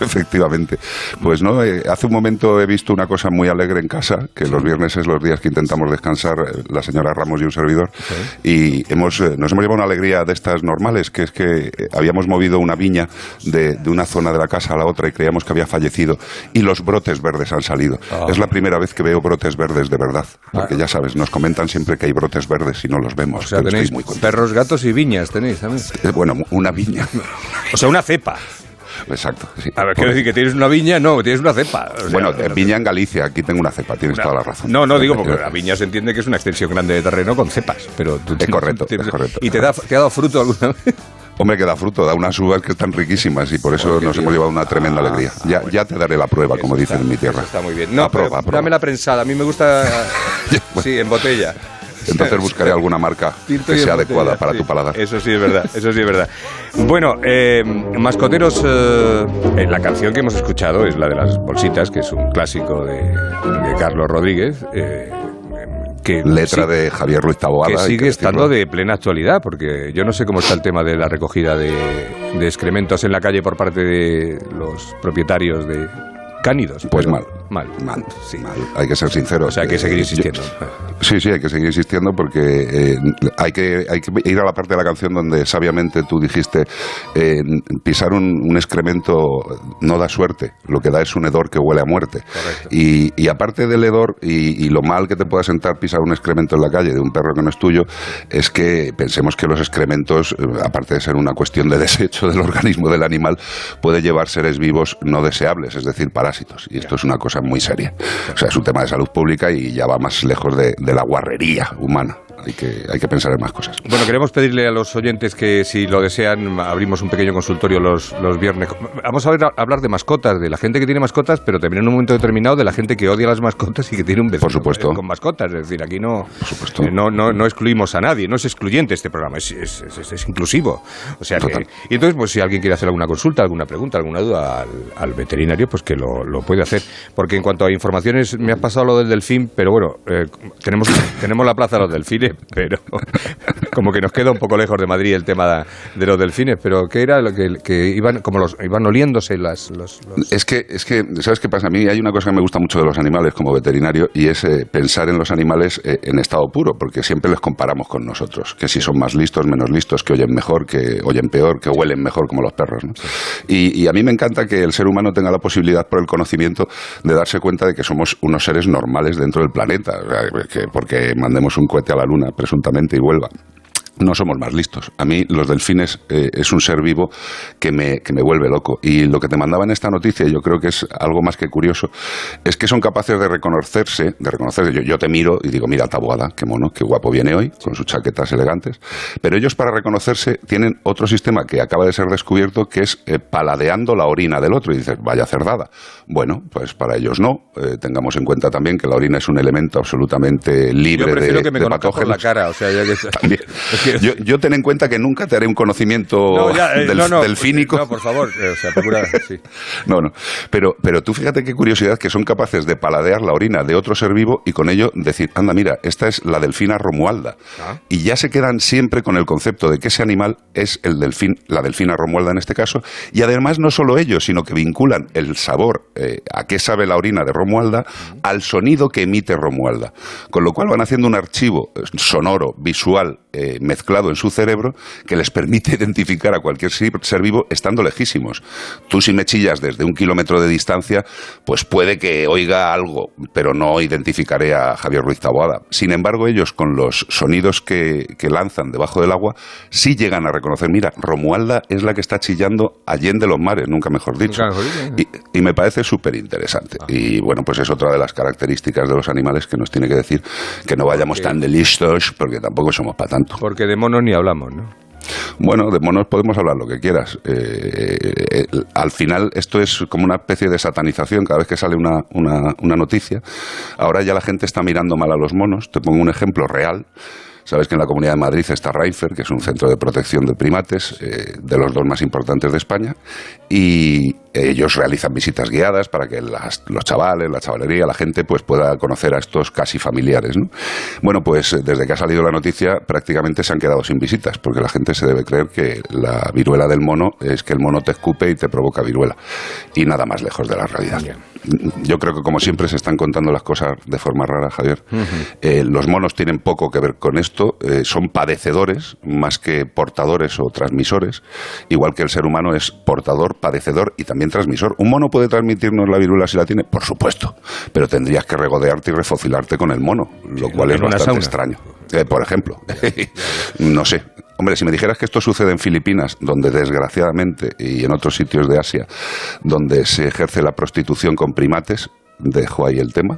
Speaker 32: Efectivamente. Pues no, eh, hace un momento he visto una cosa muy alegre en casa, que los viernes es los días que intentamos descansar eh, la señora Ramos y un servidor, y hemos, eh, nos hemos llevado una alegría de estas normales, que es que habíamos movido una viña de, de una zona de la casa a la otra y creíamos que había fallecido, y los brotes verdes han salido.
Speaker 2: Ah.
Speaker 32: Es la primera vez que veo brotes verdes de verdad, porque ya sabes, nos comentan siempre que hay brotes verdes y no los vemos.
Speaker 2: O sea, tenéis
Speaker 32: muy
Speaker 2: perros, gatos y viñas, tenéis también.
Speaker 32: Eh, Bueno, una viña.
Speaker 2: O sea, una cepa.
Speaker 32: Exacto. sí.
Speaker 2: A ver, quiero decir que tienes una viña, no, tienes una cepa. O sea,
Speaker 32: bueno, eh, viña en Galicia, aquí tengo una cepa, tienes toda la razón.
Speaker 2: No, no, digo porque la viña se entiende que es una extensión grande de terreno con cepas, pero tú
Speaker 32: Es correcto,
Speaker 2: tienes-
Speaker 32: es correcto.
Speaker 2: ¿Y te, da, te ha dado fruto alguna vez?
Speaker 32: Hombre, que da fruto, da unas uvas que están riquísimas y por eso nos hemos llevado una tremenda alegría. Ya, ya te daré la prueba, como dicen en mi tierra.
Speaker 2: Ah, Está muy bien. No,
Speaker 32: Aproba,
Speaker 2: pero
Speaker 32: aproba.
Speaker 2: dame la prensada, a mí me gusta... [LAUGHS] sí, en botella.
Speaker 32: Entonces buscaré alguna marca [LAUGHS]
Speaker 2: Tinto
Speaker 32: que sea adecuada para
Speaker 2: sí.
Speaker 32: tu paladar.
Speaker 2: Eso sí es verdad, eso sí es verdad. Bueno, eh, mascoteros, eh, eh, la canción que hemos escuchado es la de las bolsitas, que es un clásico de, de Carlos Rodríguez. eh, que
Speaker 32: Letra
Speaker 2: sí,
Speaker 32: de Javier Ruiz Taboada.
Speaker 2: que sigue
Speaker 32: que
Speaker 2: estando de plena actualidad, porque yo no sé cómo está el tema de la recogida de, de excrementos en la calle por parte de los propietarios de cánidos.
Speaker 32: Pues mal.
Speaker 2: Mal.
Speaker 32: Mal,
Speaker 2: sí.
Speaker 32: mal. Hay que ser sincero.
Speaker 2: O sea, hay que seguir insistiendo.
Speaker 32: Sí, sí, hay que seguir insistiendo porque eh, hay, que, hay que ir a la parte de la canción donde sabiamente tú dijiste eh, pisar un, un excremento no da suerte, lo que da es un hedor que huele a muerte. Y, y aparte del hedor y, y lo mal que te pueda sentar pisar un excremento en la calle de un perro que no es tuyo, es que pensemos que los excrementos, eh, aparte de ser una cuestión de desecho del organismo del animal, puede llevar seres vivos no deseables, es decir, parásitos. Y esto es una cosa muy seria. O sea, es un tema de salud pública y ya va más lejos de, la guarrería humana. Hay que, hay que pensar en más cosas.
Speaker 2: Bueno, queremos pedirle a los oyentes que si lo desean abrimos un pequeño consultorio los, los viernes. Vamos a, ver, a hablar de mascotas, de la gente que tiene mascotas, pero también en un momento determinado de la gente que odia las mascotas y que tiene un vecino eh, con mascotas. Es decir, aquí no, eh, no, no, no excluimos a nadie, no es excluyente este programa, es, es, es- es inclusivo. O sea que, y entonces, pues si alguien quiere hacer alguna consulta, alguna pregunta, alguna duda al, al veterinario, pues que lo, lo puede hacer. Porque en cuanto a informaciones, me has pasado lo del delfín, pero bueno, eh, tenemos, [LAUGHS] tenemos la plaza de los delfines, pero [LAUGHS] como que nos queda un poco lejos de Madrid el tema de los delfines. Pero ¿qué era lo que, iban, como los, iban oliéndose las, los,
Speaker 32: Es que, es que, ¿sabes qué pasa? A mí hay una cosa que me gusta mucho de los animales como veterinario y es eh, pensar en los animales eh, en estado puro, porque siempre les comparamos con nosotros, que si son más listos, menos listos, que oyen mejor, que oyen peor, que huelen mejor como los perros. ¿no? Y, a mí me encanta que el ser humano tenga la posibilidad por el conocimiento de darse cuenta de que somos unos seres normales dentro del planeta, que porque mandemos un cohete a la luna presuntamente y vuelva no somos más listos. A mí los delfines eh, es un ser vivo que me, que me vuelve loco. Y lo que te mandaba en esta noticia, yo creo que es algo más que curioso, es que son capaces de reconocerse, de reconocerse. Yo, yo te miro y digo, mira, Taboada, qué mono, qué guapo viene hoy, con sus chaquetas elegantes. Pero ellos para reconocerse tienen otro sistema que acaba de ser descubierto, que es eh, paladeando la orina del otro. Y dices, vaya cerdada. Bueno, pues para ellos no. Eh, tengamos en cuenta también que la orina es un elemento absolutamente libre
Speaker 2: Yo prefiero
Speaker 32: de,
Speaker 2: que me
Speaker 32: de
Speaker 2: por la cara, o sea, ya que... [LAUGHS] [LAUGHS]
Speaker 32: Yo, yo ten en cuenta que nunca te haré un conocimiento
Speaker 2: No, ya, eh,
Speaker 32: del,
Speaker 2: no, no,
Speaker 32: delfínico.
Speaker 2: No, por favor, o sea, procura, sí. [LAUGHS]
Speaker 32: No, no. Pero, pero tú fíjate qué curiosidad que son capaces de paladear la orina de otro ser vivo y con ello decir, anda, mira, esta es la delfina romualda.
Speaker 2: Ah.
Speaker 32: Y ya se quedan siempre con el concepto de que ese animal es el delfín, la delfina romualda en este caso. Y además no solo ellos, sino que vinculan el sabor eh, a qué sabe la orina de romualda al sonido que emite romualda. Con lo cual van haciendo un archivo eh, sonoro, visual, eh, mezclado en su cerebro que les permite [LAUGHS] identificar a cualquier ser vivo estando lejísimos. Tú si me chillas desde un kilómetro de distancia, pues puede que oiga algo, pero no identificaré a Javier Ruiz Taboada. Sin embargo, ellos con los sonidos que, que lanzan debajo del agua, sí llegan a reconocer, mira, Romualda es la que está chillando allende los mares, nunca mejor dicho.
Speaker 2: Nunca mejor dicho.
Speaker 32: Y, y me parece súper interesante. Y bueno, pues es otra de las características de los animales que nos tiene que decir que no vayamos tan de listos, porque tampoco somos para tanto.
Speaker 2: Porque de monos ni hablamos, ¿no?
Speaker 32: Bueno, de monos podemos hablar lo que quieras. Eh, eh, al final esto es como una especie de satanización cada vez que sale una, una, noticia. Ahora ya la gente está mirando mal a los monos. Te pongo un ejemplo real. Sabes que en la Comunidad de Madrid está Reifer, que es un centro de protección de primates, eh, de los dos más importantes de España, y ellos realizan visitas guiadas para que las- los chavales, la chavalería, la gente, pues pueda conocer a estos casi familiares. ¿no? Bueno, pues desde que ha salido la noticia prácticamente se han quedado sin visitas, porque la gente se debe creer que la viruela del mono es que el mono te escupe y te provoca viruela, y nada más lejos de la realidad. Yo creo que como siempre se están contando las cosas de forma rara, Javier. Eh, los monos tienen poco que ver con esto, eh, son padecedores más que portadores o transmisores, igual que el ser humano es portador, padecedor y también transmisor. ¿Un mono puede transmitirnos la viruela si la tiene? Por supuesto, pero tendrías que regodearte y refocilarte con el mono, lo cual es bastante
Speaker 2: sauna.
Speaker 32: extraño. Eh, por ejemplo, [LAUGHS] no sé. Hombre, si me dijeras que esto sucede en Filipinas, donde desgraciadamente, y en otros sitios de Asia, donde se ejerce la prostitución con primates, dejo ahí el tema,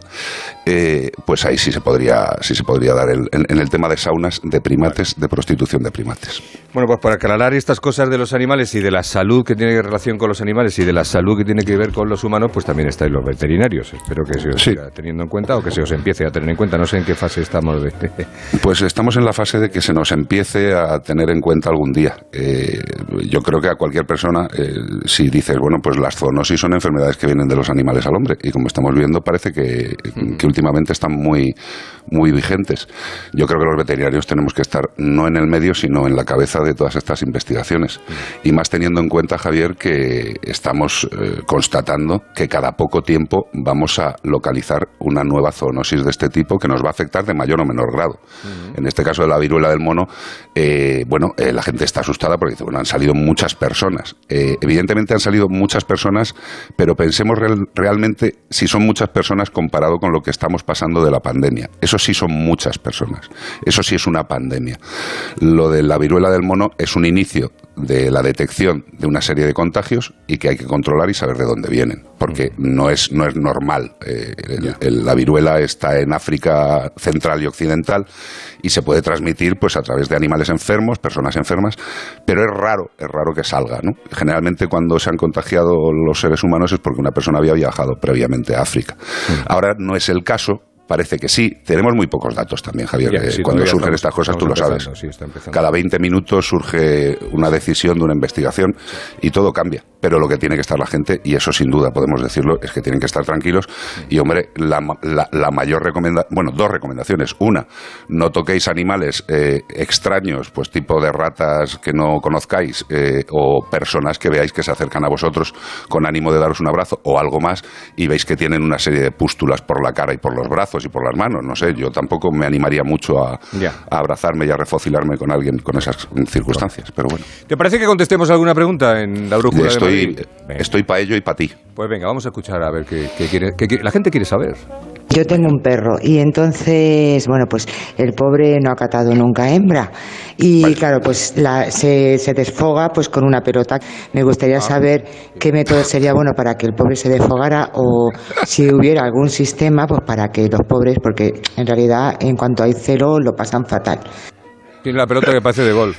Speaker 32: eh, pues ahí sí se podría, sí se podría dar el- en, en el tema de saunas de primates, de prostitución de primates.
Speaker 2: Bueno, pues para aclarar estas cosas de los animales y de la salud que tiene relación con los animales y de la salud que tiene que ver con los humanos, pues también estáis los veterinarios. Espero que se os siga teniendo en cuenta o que se os empiece a tener en cuenta. No sé en qué fase estamos de... [LAUGHS]
Speaker 32: Pues estamos en la fase de que se nos empiece a tener en cuenta algún día. Eh, yo creo que a cualquier persona, eh, si dices, bueno, pues las zoonosis son enfermedades que vienen de los animales al hombre, y como estamos viendo, parece que, que últimamente están muy, muy vigentes. Yo creo que los veterinarios tenemos que estar no en el medio, sino en la cabeza de todas estas investigaciones. Y más teniendo en cuenta, Javier, que estamos eh, constatando que cada poco tiempo vamos a localizar una nueva zoonosis de este tipo que nos va a afectar de mayor o menor grado. En este caso de la viruela del mono, eh, bueno, eh, la gente está asustada porque dice, bueno, han salido muchas personas. Evidentemente han salido muchas personas, pero pensemos real- realmente si son muchas personas comparado con lo que estamos pasando de la pandemia. Eso sí son muchas personas. Eso sí es una pandemia. Lo de la viruela del mono es un inicio de la detección de una serie de contagios y que hay que controlar y saber de dónde vienen, porque no es, no es normal. Eh, el- el- la viruela está en África central y occidental y se puede transmitir pues a través de animales enfermos, personas enfermas, pero es raro, es raro que salga. ¿no? Generalmente cuando se han contagiado los seres humanos es porque una persona había viajado previamente a África. Ahora no es el caso. Parece que sí. Tenemos muy pocos datos también, Javier.
Speaker 2: Ya, sí,
Speaker 32: cuando surgen
Speaker 2: estamos-
Speaker 32: estas cosas, tú lo sabes.
Speaker 2: sí.
Speaker 32: Cada 20 minutos surge una decisión de una investigación y todo cambia. Pero lo que tiene que estar la gente, y eso sin duda podemos decirlo, es que tienen que estar tranquilos. Y hombre, la, la- la mayor recomendación, bueno, dos recomendaciones. Una, no toquéis animales eh, extraños, pues tipo de ratas que no conozcáis eh, o personas que veáis que se acercan a vosotros con ánimo de daros un abrazo o algo más y veis que tienen una serie de pústulas por la cara y por los brazos y por las manos. No sé, yo tampoco me animaría mucho a, abrazarme y a refocilarme con alguien con esas circunstancias. Pero bueno,
Speaker 2: ¿Te parece que contestemos alguna pregunta en la brújula de
Speaker 32: estoy,
Speaker 2: Madrid? Venga.
Speaker 32: estoy para ello y para ti.
Speaker 2: Pues venga, vamos a escuchar a ver qué, qué quiere, qué quiere- La gente quiere saber.
Speaker 33: Yo tengo un perro y entonces, bueno, pues el pobre no ha catado nunca hembra. Y claro, pues la- se, se desfoga pues con una pelota. Me gustaría saber qué método sería bueno para que el pobre se desfogara o si hubiera algún sistema pues para que los pobres, porque en realidad en cuanto hay celo lo pasan fatal.
Speaker 2: Tiene la pelota que parece de golf.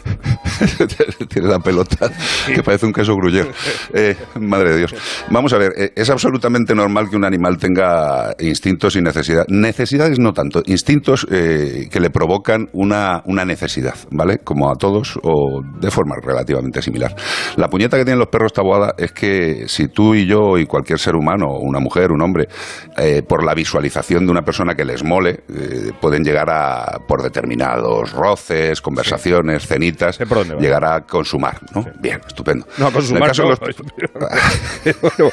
Speaker 2: [LAUGHS]
Speaker 32: Tiene la pelota que parece un queso gruyere. Eh, madre de Dios. Vamos a ver, eh, es absolutamente normal que un animal tenga instintos y necesidades. Necesidades no tanto, instintos eh, que le provocan una, una necesidad, ¿vale? Como a todos o de forma relativamente similar. La puñeta que tienen los perros tabuada es que si tú y yo y cualquier ser humano, una mujer, un hombre, por la visualización de una persona que les mole, pueden llegar a, por determinados roces, conversaciones, cenitas, llegar a consumar, ¿no? Bien, estupendo.
Speaker 2: No, a consumar no.
Speaker 32: los- [LAUGHS]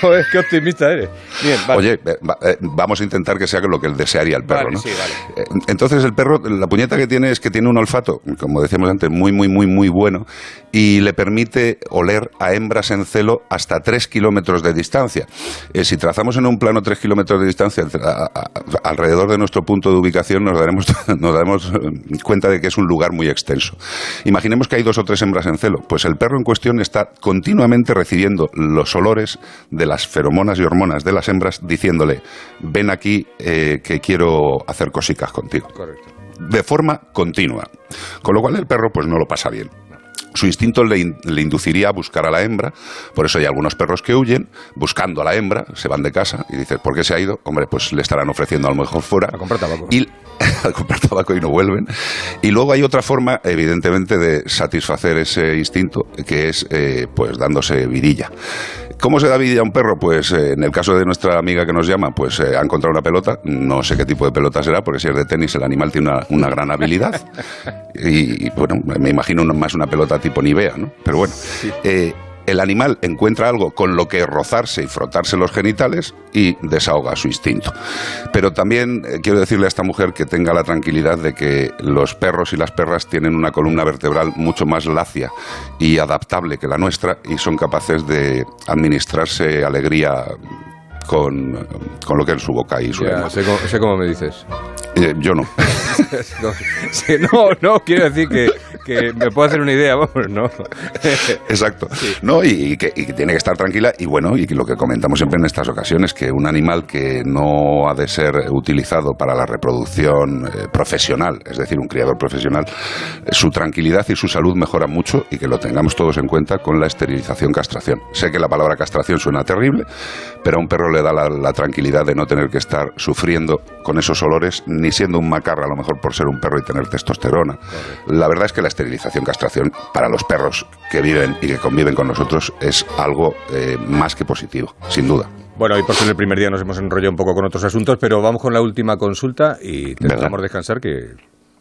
Speaker 2: joder, qué optimista eres. Bien, vale.
Speaker 32: Oye, eh, va- vamos a intentar que sea lo que desearía el perro,
Speaker 2: Vale,
Speaker 32: ¿no?
Speaker 2: sí, vale.
Speaker 32: Eh, Entonces el perro, la puñeta que tiene es que tiene un olfato, como decíamos antes, muy, muy, muy, muy bueno y le permite oler a hembras en celo hasta tres kilómetros de distancia. Eh, si trazamos en un plano tres kilómetros de distancia entre- a- a- alrededor de nuestro punto de ubicación, nos daremos, [LAUGHS] nos daremos cuenta de que es un lugar muy extenso. Imaginemos que hay dos o tres hembras en celo. Pues el perro en cuestión está continuamente recibiendo los olores de las feromonas y hormonas de las hembras diciéndole, ven aquí eh, que quiero hacer cosicas contigo. De forma continua. Con lo cual el perro pues no lo pasa bien. Su instinto le, in- le induciría a buscar a la hembra, por eso hay algunos perros que huyen, buscando a la hembra, se van de casa y dices, ¿por qué se ha ido? Hombre, pues le estarán ofreciendo a lo mejor fuera. A
Speaker 2: comprar tabaco.
Speaker 32: Y, [LAUGHS] a comprar tabaco y no vuelven. Y luego hay otra forma, evidentemente, de satisfacer ese instinto, que es eh, pues dándose vidilla. ¿Cómo se da vidilla a un perro? Pues eh, en el caso de nuestra amiga que nos llama, pues eh, ha encontrado una pelota, no sé qué tipo de pelota será, porque si es de tenis el animal tiene una, una gran habilidad. [LAUGHS] Y, y, bueno, me imagino más una pelota tipo Nivea, ¿no? Pero bueno, eh, el animal encuentra algo con lo que rozarse y frotarse los genitales y desahoga su instinto. Pero también eh, quiero decirle a esta mujer que tenga la tranquilidad de que los perros y las perras tienen una columna vertebral mucho más lacia y adaptable que la nuestra y son capaces de administrarse alegría con, con lo que es su boca y su
Speaker 2: Ya,
Speaker 32: lengua.
Speaker 2: sé, cómo, sé cómo me dices.
Speaker 32: Eh, yo no. [LAUGHS]
Speaker 2: No, no, quiero decir que, que me puedo hacer una idea, vamos, no. [LAUGHS]
Speaker 32: Exacto. No, y, y que, y que tiene que estar tranquila. Y bueno, y lo que comentamos siempre en estas ocasiones, que un animal que no ha de ser utilizado para la reproducción eh, profesional, es decir, un criador profesional, eh, su tranquilidad y su salud mejora mucho y que lo tengamos todos en cuenta con la esterilización castración. Sé que la palabra castración suena terrible, pero a un perro le da la, la tranquilidad de no tener que estar sufriendo con esos olores, ni siendo un macarra a lo mejor por ser un perro y tener testosterona. La verdad es que la esterilización castración para los perros que viven y que conviven con nosotros es algo eh, más que positivo, sin duda.
Speaker 2: Bueno, y por ser el primer día nos hemos enrollado un poco con otros asuntos, pero vamos con la última consulta y te dejamos descansar que,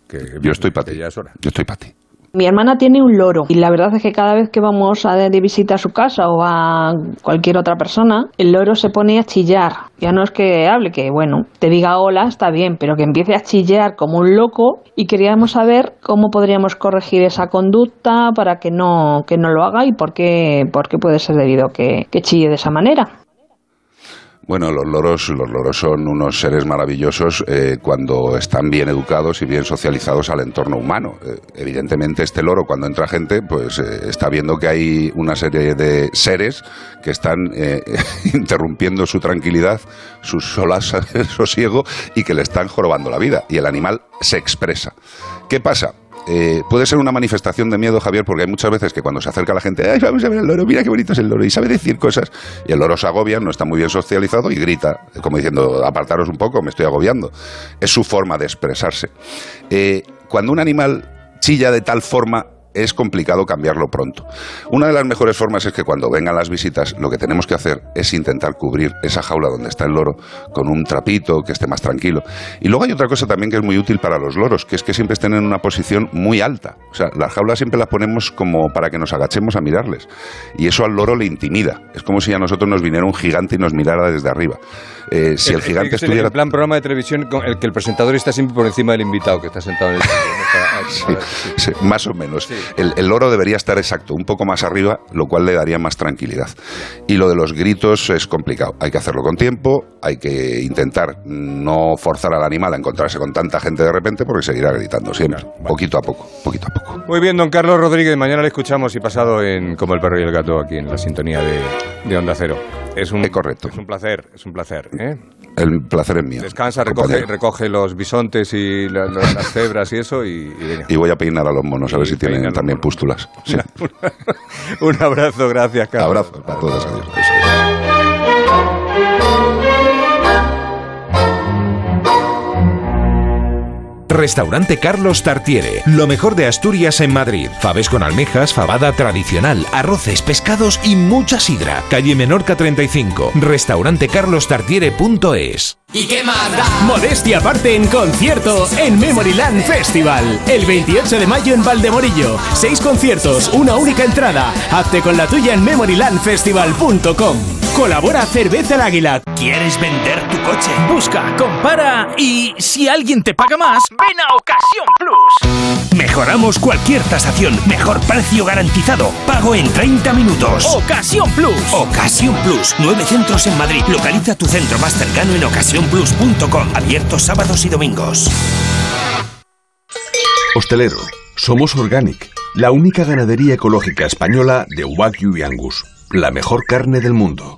Speaker 2: que
Speaker 32: Yo estoy para ti.
Speaker 2: ya es hora.
Speaker 32: Yo estoy para ti.
Speaker 34: Mi hermana tiene un loro y la verdad es que cada vez que vamos a de visita a su casa o a cualquier otra persona, el loro se pone a chillar. Ya no es que hable, que bueno, te diga hola, está bien, pero que empiece a chillar como un loco y queríamos saber cómo podríamos corregir esa conducta para que no, que no lo haga y por qué, por qué puede ser debido que, que chille de esa manera.
Speaker 32: Bueno, los loros, los loros son unos seres maravillosos eh, cuando están bien educados y bien socializados al entorno humano. Eh, evidentemente, este loro, cuando entra gente, pues eh, está viendo que hay una serie de seres que están eh, [LAUGHS] interrumpiendo su tranquilidad, su solas, [LAUGHS] sosiego y que le están jorobando la vida. Y el animal se expresa. ¿Qué pasa? Eh, puede ser una manifestación de miedo, Javier, porque hay muchas veces que cuando se acerca la gente, ¡ay, vamos a ver el loro! Mira qué bonito es el loro, y sabe decir cosas, y el loro se agobia, no está muy bien socializado y grita, como diciendo, apartaros un poco, me estoy agobiando. Es su forma de expresarse. Eh, cuando un animal chilla de tal forma, es complicado cambiarlo pronto. Una de las mejores formas es que cuando vengan las visitas, lo que tenemos que hacer es intentar cubrir esa jaula donde está el loro con un trapito que esté más tranquilo. Y luego hay otra cosa también que es muy útil para los loros, que es que siempre estén en una posición muy alta. O sea, las jaulas siempre las ponemos como para que nos agachemos a mirarles. Y eso al loro le intimida. Es como si a nosotros nos viniera un gigante y nos mirara desde arriba. Eh, si el gigante
Speaker 2: Es el-
Speaker 32: estuviera
Speaker 2: En plan programa de televisión con el que el presentador está siempre por encima del invitado que está sentado en el
Speaker 32: Sí, sí, más o menos. El, el oro debería estar exacto, un poco más arriba, lo cual le daría más tranquilidad. Y lo de los gritos es complicado. Hay que hacerlo con tiempo, hay que intentar no forzar al animal a encontrarse con tanta gente de repente porque seguirá gritando siempre, poquito a poco, poquito a poco.
Speaker 2: Muy bien, don Carlos Rodríguez. Mañana le escuchamos y pasado en Como el perro y el gato aquí en la sintonía de, de Onda Cero. Es un,
Speaker 32: correcto.
Speaker 2: Es un placer, es un placer. ¿eh?
Speaker 32: El placer es mío.
Speaker 2: Descansa, recoge, recoge los bisontes y la- la- las cebras y eso y, y venga.
Speaker 32: Y voy a peinar a los monos a ver si tienen también pústulas. Sí. [LAUGHS]
Speaker 2: Un abrazo, gracias, Carlos.
Speaker 32: Abrazo para todos. Adiós.
Speaker 17: Restaurante Carlos Tartiere, lo mejor de Asturias en Madrid. Faves con almejas, fabada tradicional, arroces, pescados y mucha sidra. Calle Menorca 35. Restaurantecarlostartiere.es.
Speaker 35: ¿Y qué más da? Modestia aparte en concierto en Memoryland Festival. El 28 de mayo en Valdemorillo. Seis conciertos, una única entrada. Hazte con la tuya en memorylandfestival.com. Colabora Cerveza el Águila. ¿Quieres vender tu coche? Busca, compara y si alguien te paga más, ven a Ocasión Plus. Mejoramos cualquier tasación. Mejor precio garantizado. Pago en 30 minutos. Ocasión Plus. Ocasión Plus. Nueve centros en Madrid. Localiza tu centro más cercano en ocasiónplus.com. Abierto sábados y domingos.
Speaker 36: Hostelero, somos Organic, la única ganadería ecológica española de Wagyu y Angus, la mejor carne del mundo.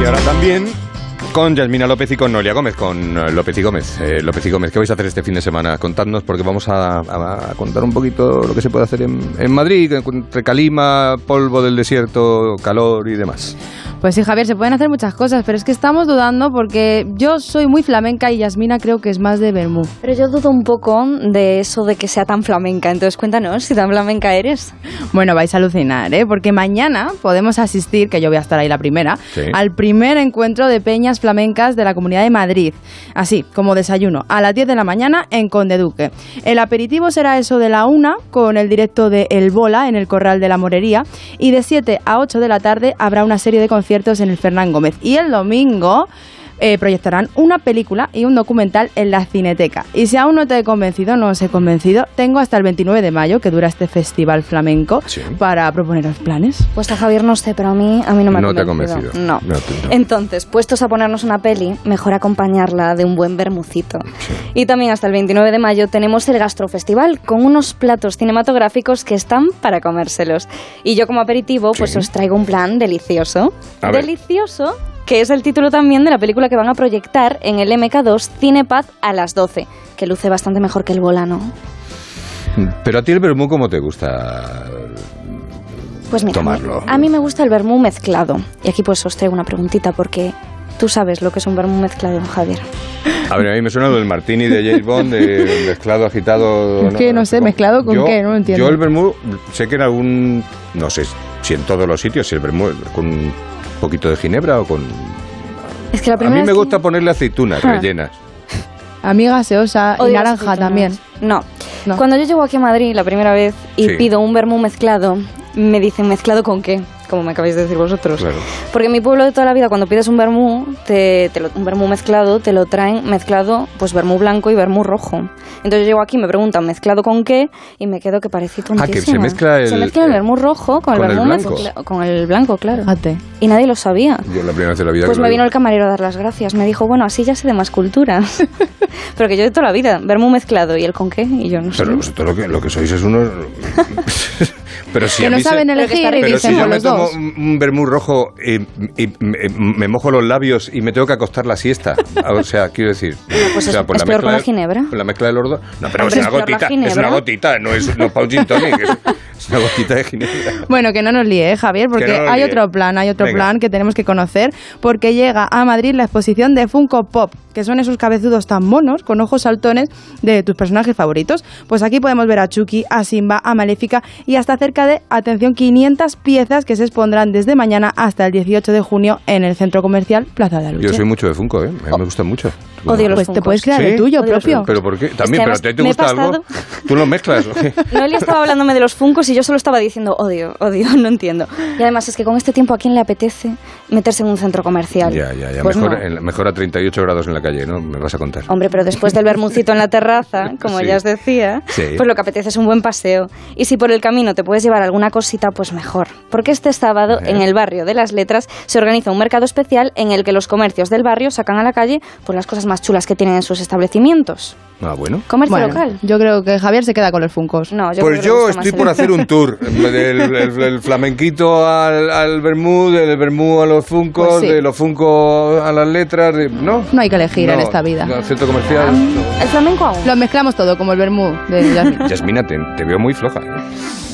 Speaker 2: Y ahora también con Yasmina López y con Noelia Gómez, con eh, López y Gómez. Eh, López y Gómez, ¿qué vais a hacer este fin de semana? Contadnos, porque vamos a, a- a contar un poquito lo que se puede hacer en, en Madrid, entre calima, polvo del desierto, calor y demás.
Speaker 37: Pues sí, Javier, se pueden hacer muchas cosas, pero es que estamos dudando porque yo soy muy flamenca y Yasmina creo que es más de Bermú.
Speaker 38: Pero yo dudo un poco de eso de que sea tan flamenca. Entonces cuéntanos si tan flamenca eres.
Speaker 37: Bueno, vais a alucinar, ¿eh? Porque mañana podemos asistir, que yo voy a estar ahí la primera,
Speaker 38: Sí.
Speaker 37: al primer encuentro de peñas flamencas de la Comunidad de Madrid. Así, como desayuno, a las 10 de la mañana en Conde Duque. El aperitivo será eso de la una, con el directo de El Bola en el Corral de la Morería. Y de 7 a 8 de la tarde habrá una serie de conciertos en el Fernán Gómez. Y el domingo eh, proyectarán una película y un documental en la Cineteca. Y si aún no te he convencido, no os he convencido, tengo hasta el 29 de mayo, que dura este festival flamenco, para proponeros planes.
Speaker 38: Pues a Javier no sé, pero a mí, a mí no me ha
Speaker 2: No te ha
Speaker 38: convencido.
Speaker 2: convencido.
Speaker 38: No.
Speaker 2: No te- no.
Speaker 38: Entonces, puestos a ponernos una peli, mejor acompañarla de un buen bermucito. Y también hasta el 29 de mayo tenemos el Gastrofestival con unos platos cinematográficos que están para comérselos. Y yo como aperitivo, pues os traigo un plan delicioso.
Speaker 2: A ver.
Speaker 38: Que es el título también de la película que van a proyectar en el MK2 Cinepaz a las 12, que luce bastante mejor que el volano.
Speaker 2: Pero a ti el vermú, ¿cómo te gusta
Speaker 38: Pues mira,
Speaker 2: tomarlo?
Speaker 38: a mí me gusta el vermú mezclado. Y aquí pues os traigo una preguntita porque tú sabes lo que es un vermú mezclado, Javier.
Speaker 2: A ver, a mí me suena lo del martini de James Bond, de [LAUGHS] mezclado, agitado...
Speaker 37: Es que no sé, mezclado con
Speaker 2: yo,
Speaker 37: qué, no lo entiendo.
Speaker 2: Yo el vermú, sé que en algún... No sé si en todos los sitios, si el vermú con poquito de ginebra o con...
Speaker 38: Es que la
Speaker 2: A mí me
Speaker 38: que-
Speaker 2: gusta ponerle aceitunas
Speaker 38: Ah.
Speaker 2: rellenas.
Speaker 37: Amiga gaseosa y
Speaker 38: Odio
Speaker 37: naranja
Speaker 38: aceitunas.
Speaker 37: también.
Speaker 38: No. Cuando yo llego aquí a Madrid la primera vez y
Speaker 37: Sí.
Speaker 38: pido un vermú mezclado, me dicen, ¿mezclado con qué? Como me acabáis de decir vosotros. Porque en mi pueblo de toda la vida, cuando pides un vermú, te, te lo- un vermú mezclado, te lo traen mezclado, pues vermú blanco y vermú rojo. Entonces yo llego aquí, me preguntan mezclado con qué, y me quedo que parece
Speaker 2: Ah, que se mezcla el-
Speaker 38: Se mezcla el vermú rojo con,
Speaker 2: con
Speaker 38: el vermú
Speaker 2: blanco.
Speaker 38: con el blanco, claro. Y nadie lo sabía.
Speaker 2: Yo la primera vez en la vida
Speaker 38: Pues me vino
Speaker 2: digo.
Speaker 38: el camarero a dar las gracias. Me dijo, bueno, así ya sé de más culturas. [LAUGHS] Pero que yo de toda la vida, vermú mezclado y el con qué, y yo no sé.
Speaker 2: Pero vosotros lo que, lo que sois es unos... [LAUGHS] pero si
Speaker 37: Que
Speaker 2: a
Speaker 37: no
Speaker 2: mí se-
Speaker 37: saben elegir y
Speaker 2: Pero
Speaker 37: dicen
Speaker 2: si yo me tomo
Speaker 37: dos.
Speaker 2: un vermú rojo y, y me, me mojo los labios y me tengo que acostar la siesta. [LAUGHS] O sea, quiero decir...
Speaker 38: pues
Speaker 2: o sea,
Speaker 38: es-
Speaker 2: por
Speaker 38: es peor con la ginebra.
Speaker 2: Con la mezcla de los dos... No, pero es
Speaker 38: es
Speaker 2: una
Speaker 38: la
Speaker 2: gotita, es una gotita, no es no pa' un gin tonic, es, es una gotita de ginebra. [LAUGHS]
Speaker 37: Bueno, que no nos líe, ¿eh, Javier, porque
Speaker 2: Que no
Speaker 37: hay
Speaker 2: líe.
Speaker 37: otro plan, hay otro
Speaker 2: Venga.
Speaker 37: plan que tenemos que conocer, porque llega a Madrid la exposición de Funko Pop, que son esos cabezudos tan monos, con ojos saltones, de tus personajes favoritos. Pues aquí podemos ver a Chucky, a Simba, a Maléfica y hasta cerca de, atención, 500 piezas que se expondrán desde mañana hasta el 18 de junio en el centro comercial Plaza de Aluche.
Speaker 2: Yo soy mucho de Funko, ¿eh? A mí me gustan mucho.
Speaker 38: Odio los
Speaker 37: Pues te puedes crear el
Speaker 2: ¿Sí?
Speaker 37: tuyo propio.
Speaker 2: ¿Pero por qué? También,
Speaker 38: Es que
Speaker 2: pero
Speaker 38: además
Speaker 2: ¿a ti te
Speaker 38: he
Speaker 2: gusta algo? ¿Tú lo mezclas? [LAUGHS]
Speaker 38: Noelia estaba hablándome de los funcos y yo solo estaba diciendo odio, odio, [LAUGHS] no entiendo. Y además es que con este tiempo a quién le apetece meterse en un centro comercial.
Speaker 2: Ya, ya, ya.
Speaker 38: Pues
Speaker 2: mejor,
Speaker 38: no.
Speaker 2: en- mejor a 38 grados en la calle, ¿no? Me vas a contar.
Speaker 38: Hombre, pero después del bermucito en la terraza, [LAUGHS] como
Speaker 2: Sí.
Speaker 38: ya os decía,
Speaker 2: Sí.
Speaker 38: pues lo que apetece es un buen paseo. Y si por el camino te puedes llevar alguna cosita, pues mejor. Porque este sábado, en el barrio de las letras, se organiza un mercado especial en el que los comercios del barrio sacan a la calle pues, las cosas más chulas que tienen en sus establecimientos.
Speaker 2: Ah, bueno.
Speaker 38: Comercio
Speaker 37: Bueno,
Speaker 38: local.
Speaker 37: Yo creo que Javier se queda con los Funkos.
Speaker 38: No, yo
Speaker 2: Pues yo estoy por hacer un [LAUGHS] tour. Del el, el flamenquito al, al vermú, del vermú a los funcos,
Speaker 37: Pues sí.
Speaker 2: de los funcos a las letras, ¿no?
Speaker 37: No hay que elegir en
Speaker 2: No,
Speaker 37: esta vida.
Speaker 2: Al centro comercial.
Speaker 38: ¿El flamenco aún?
Speaker 37: Lo mezclamos todo, como el vermú de [LAUGHS] Yasmin.
Speaker 2: Yasmina, te, te veo muy floja. ¿eh?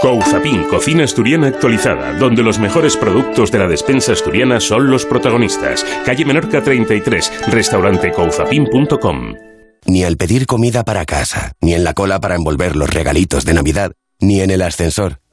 Speaker 39: Couzapin, cocina asturiana actualizada, donde los mejores productos de la despensa asturiana son los protagonistas. Calle Menorca 33, restaurante couzapin.com.
Speaker 40: Ni al pedir comida para casa, ni en la cola para envolver los regalitos de Navidad, ni en el ascensor.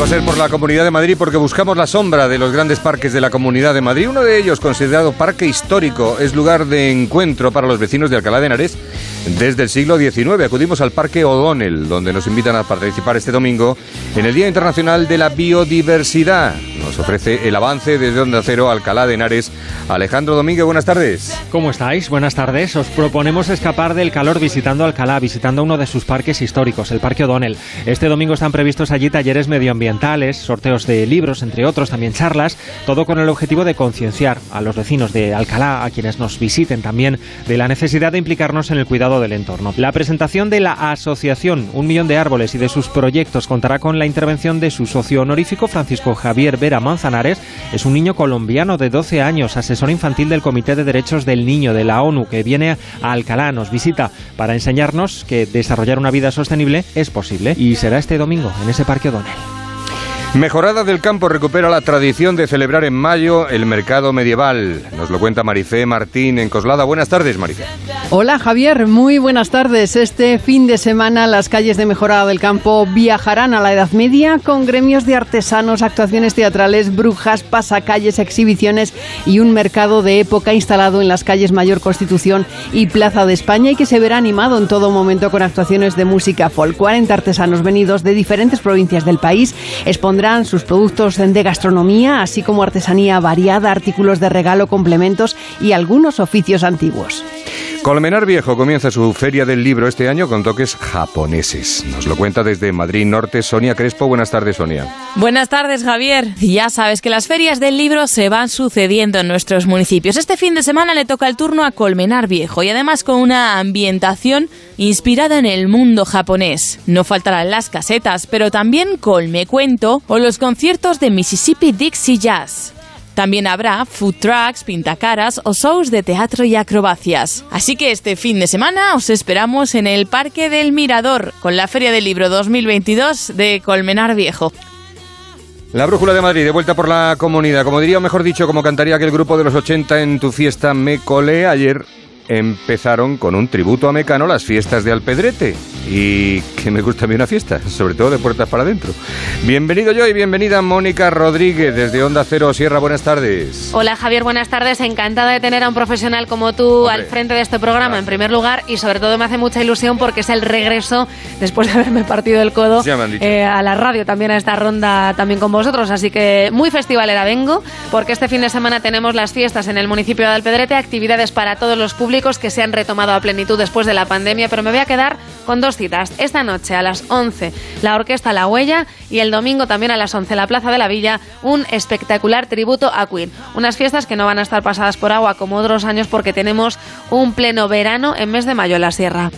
Speaker 2: Va a ser por la Comunidad de Madrid porque buscamos la sombra de los grandes parques de la Comunidad de Madrid. Uno de ellos, considerado parque histórico, es lugar de encuentro para los vecinos de Alcalá de Henares desde el siglo XIX. Acudimos al Parque O'Donnell, donde nos invitan a participar este domingo en el Día Internacional de la Biodiversidad. Nos ofrece el avance desde Onda Cero, Alcalá de Henares. Alejandro Domínguez, buenas tardes.
Speaker 41: ¿Cómo estáis? Buenas tardes. Os proponemos escapar del calor visitando Alcalá, visitando uno de sus parques históricos, el Parque O'Donnell. Este domingo están previstos allí talleres medioambientales, sorteos de libros, entre otros, también charlas, todo con el objetivo de concienciar a los vecinos de Alcalá, a quienes nos visiten también, de la necesidad de implicarnos en el cuidado del entorno. La presentación de la asociación Un Millón de Árboles y de sus proyectos contará con la intervención de su socio honorífico, Francisco Javier Vera Manzanares. Es un niño colombiano de 12 años, asesor infantil del Comité de Derechos del Niño de la ONU, que viene a Alcalá, nos visita para enseñarnos que desarrollar una vida sostenible es posible y será este domingo en ese Parque O'Donnell.
Speaker 2: Mejorada del Campo recupera la tradición de celebrar en mayo el mercado medieval. Nos lo cuenta Marifé Martín en Coslada. Buenas tardes, Marifé.
Speaker 42: Hola Javier, muy buenas tardes. Este fin de semana las calles de Mejorada del Campo viajarán a la Edad Media con gremios de artesanos, actuaciones teatrales, brujas, pasacalles, exhibiciones y un mercado de época instalado en las calles Mayor Constitución y Plaza de España y que se verá animado en todo momento con actuaciones de música folk. 40 artesanos venidos de diferentes provincias del país expondrán sus productos de gastronomía, así como artesanía variada, artículos de regalo, complementos y algunos oficios antiguos.
Speaker 2: Colmenar Viejo comienza su feria del libro este año con toques japoneses. Nos lo cuenta desde Madrid Norte Sonia Crespo. Buenas tardes, Sonia.
Speaker 43: Buenas tardes, Javier. Ya sabes que las ferias del libro se van sucediendo en nuestros municipios. Este fin de semana le toca el turno a Colmenar Viejo y además con una ambientación inspirada en el mundo japonés. No faltarán las casetas, pero también Colme Cuento o los conciertos de Mississippi Dixie Jazz. También habrá food trucks, pintacaras o shows de teatro y acrobacias. Así que este fin de semana os esperamos en el Parque del Mirador con la Feria del Libro 2022 de Colmenar Viejo.
Speaker 2: La Brújula de Madrid, de vuelta por la comunidad. Como diría, o mejor dicho, como cantaría aquel grupo de los 80 en tu fiesta Me Colé ayer, empezaron con un tributo a Mecano las fiestas de Alpedrete. Y que me gusta a mí una fiesta, [LAUGHS] sobre todo de puertas para adentro. Bienvenido yo y bienvenida Mónica Rodríguez desde Onda Cero Sierra. Buenas tardes.
Speaker 44: Hola Javier, buenas tardes. Encantada de tener a un profesional como tú al frente de este programa en primer lugar y sobre todo me hace mucha ilusión porque es el regreso después de haberme partido el codo eh, a la radio también a esta ronda también con vosotros. Así que muy festivalera vengo porque este fin de semana tenemos las fiestas en el municipio de Alpedrete, actividades para todos los públicos que se han retomado a plenitud después de la pandemia, pero me voy a quedar con dos citas. Esta noche a las 11 la Orquesta La Huella y el domingo también a las 11 la Plaza de la Villa un espectacular tributo a Queen. Unas fiestas que no van a estar pasadas por agua como otros años porque tenemos un pleno verano en mes de mayo en la sierra.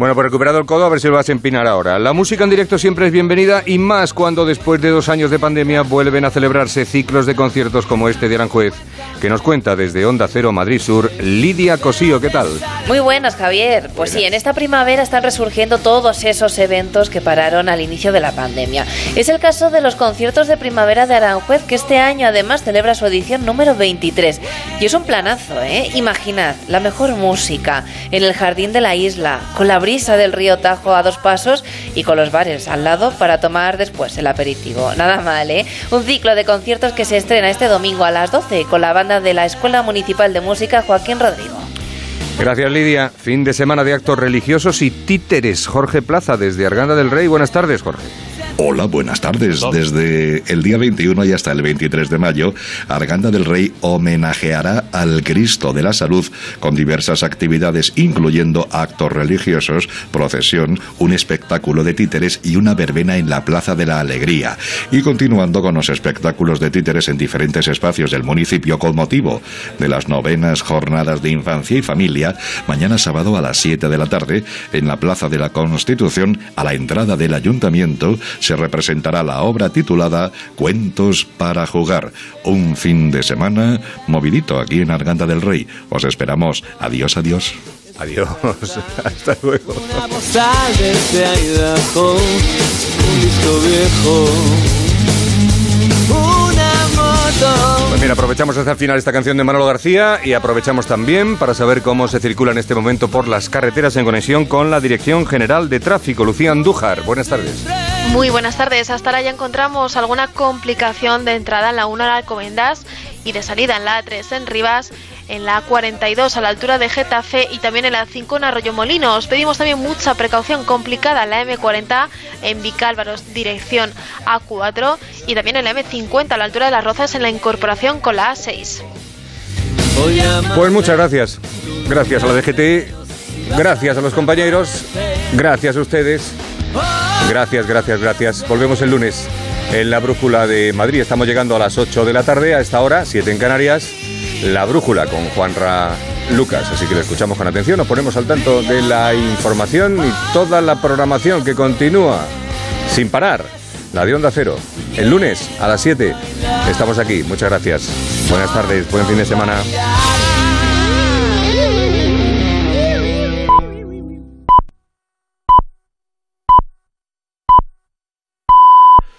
Speaker 2: Bueno, pues recuperado el codo, a ver si lo vas a empinar ahora. La música en directo siempre es bienvenida y más cuando después de dos años de pandemia vuelven a celebrarse ciclos de conciertos como este de Aranjuez, que nos cuenta desde Onda Cero Madrid Sur, Lidia Cosío. ¿Qué tal?
Speaker 45: Muy buenas, Javier. Pues sí, en esta primavera están resurgiendo todos esos eventos que pararon al inicio de la pandemia. Es el caso de los conciertos de primavera de Aranjuez, que este año además celebra su edición número 23. Y es un planazo, ¿eh? Imaginad la mejor música en el jardín de la isla, con la brisa del río Tajo a dos pasos y con los bares al lado para tomar después el aperitivo. Nada mal, ¿eh? Un ciclo de conciertos que se estrena este domingo a las 12 con la banda de la Escuela Municipal de Música Joaquín Rodrigo.
Speaker 2: Gracias, Lidia. Fin de semana de actos religiosos y títeres. Jorge Plaza, desde Arganda del Rey. Buenas tardes, Jorge.
Speaker 46: Hola, buenas tardes. Desde el día 21 y hasta el 23 de mayo, Arganda del Rey homenajeará al Cristo de la Salud con diversas actividades, incluyendo actos religiosos, procesión, un espectáculo de títeres y una verbena en la Plaza de la Alegría. Y continuando con los espectáculos de títeres en diferentes espacios del municipio con motivo de las novenas jornadas de infancia y familia, mañana sábado a las 7 de la tarde, en la Plaza de la Constitución, a la entrada del ayuntamiento, se representará la obra titulada Cuentos para jugar. Un fin de semana movidito aquí en Arganda del Rey. Os esperamos. Adiós, adiós.
Speaker 2: Adiós. [LAUGHS] Hasta luego.
Speaker 47: Una postal desde Idaho, un disco viejo.
Speaker 2: Pues mira, aprovechamos hasta el final esta canción de Manolo García y aprovechamos también para saber cómo se circula en este momento por las carreteras en conexión con la Dirección General de Tráfico. Lucía Andújar, buenas tardes.
Speaker 48: Muy buenas tardes. Hasta ahora ya encontramos alguna complicación de entrada en la 1 en Alcobendas y de salida en la A3 en Rivas, en la A42 a la altura de Getafe y también en la 5 en Arroyo Molino. Os pedimos también mucha precaución complicada en la M40 en Vicálvaros, dirección A4 y también en la M50 a la altura de las Rozas en la incorporación con la A6.
Speaker 2: Pues muchas gracias. Gracias a la DGT, gracias a los compañeros, gracias a ustedes. Gracias, gracias, gracias. Volvemos el lunes en la Brújula de Madrid. Estamos llegando a las 8 de la tarde, a esta hora, 7 en Canarias. La Brújula con Juanra Lucas. Así que le escuchamos con atención, nos ponemos al tanto de la información y toda la programación que continúa sin parar. La de Onda Cero. El lunes a las 7 estamos aquí. Muchas gracias. Buenas tardes, buen fin de semana.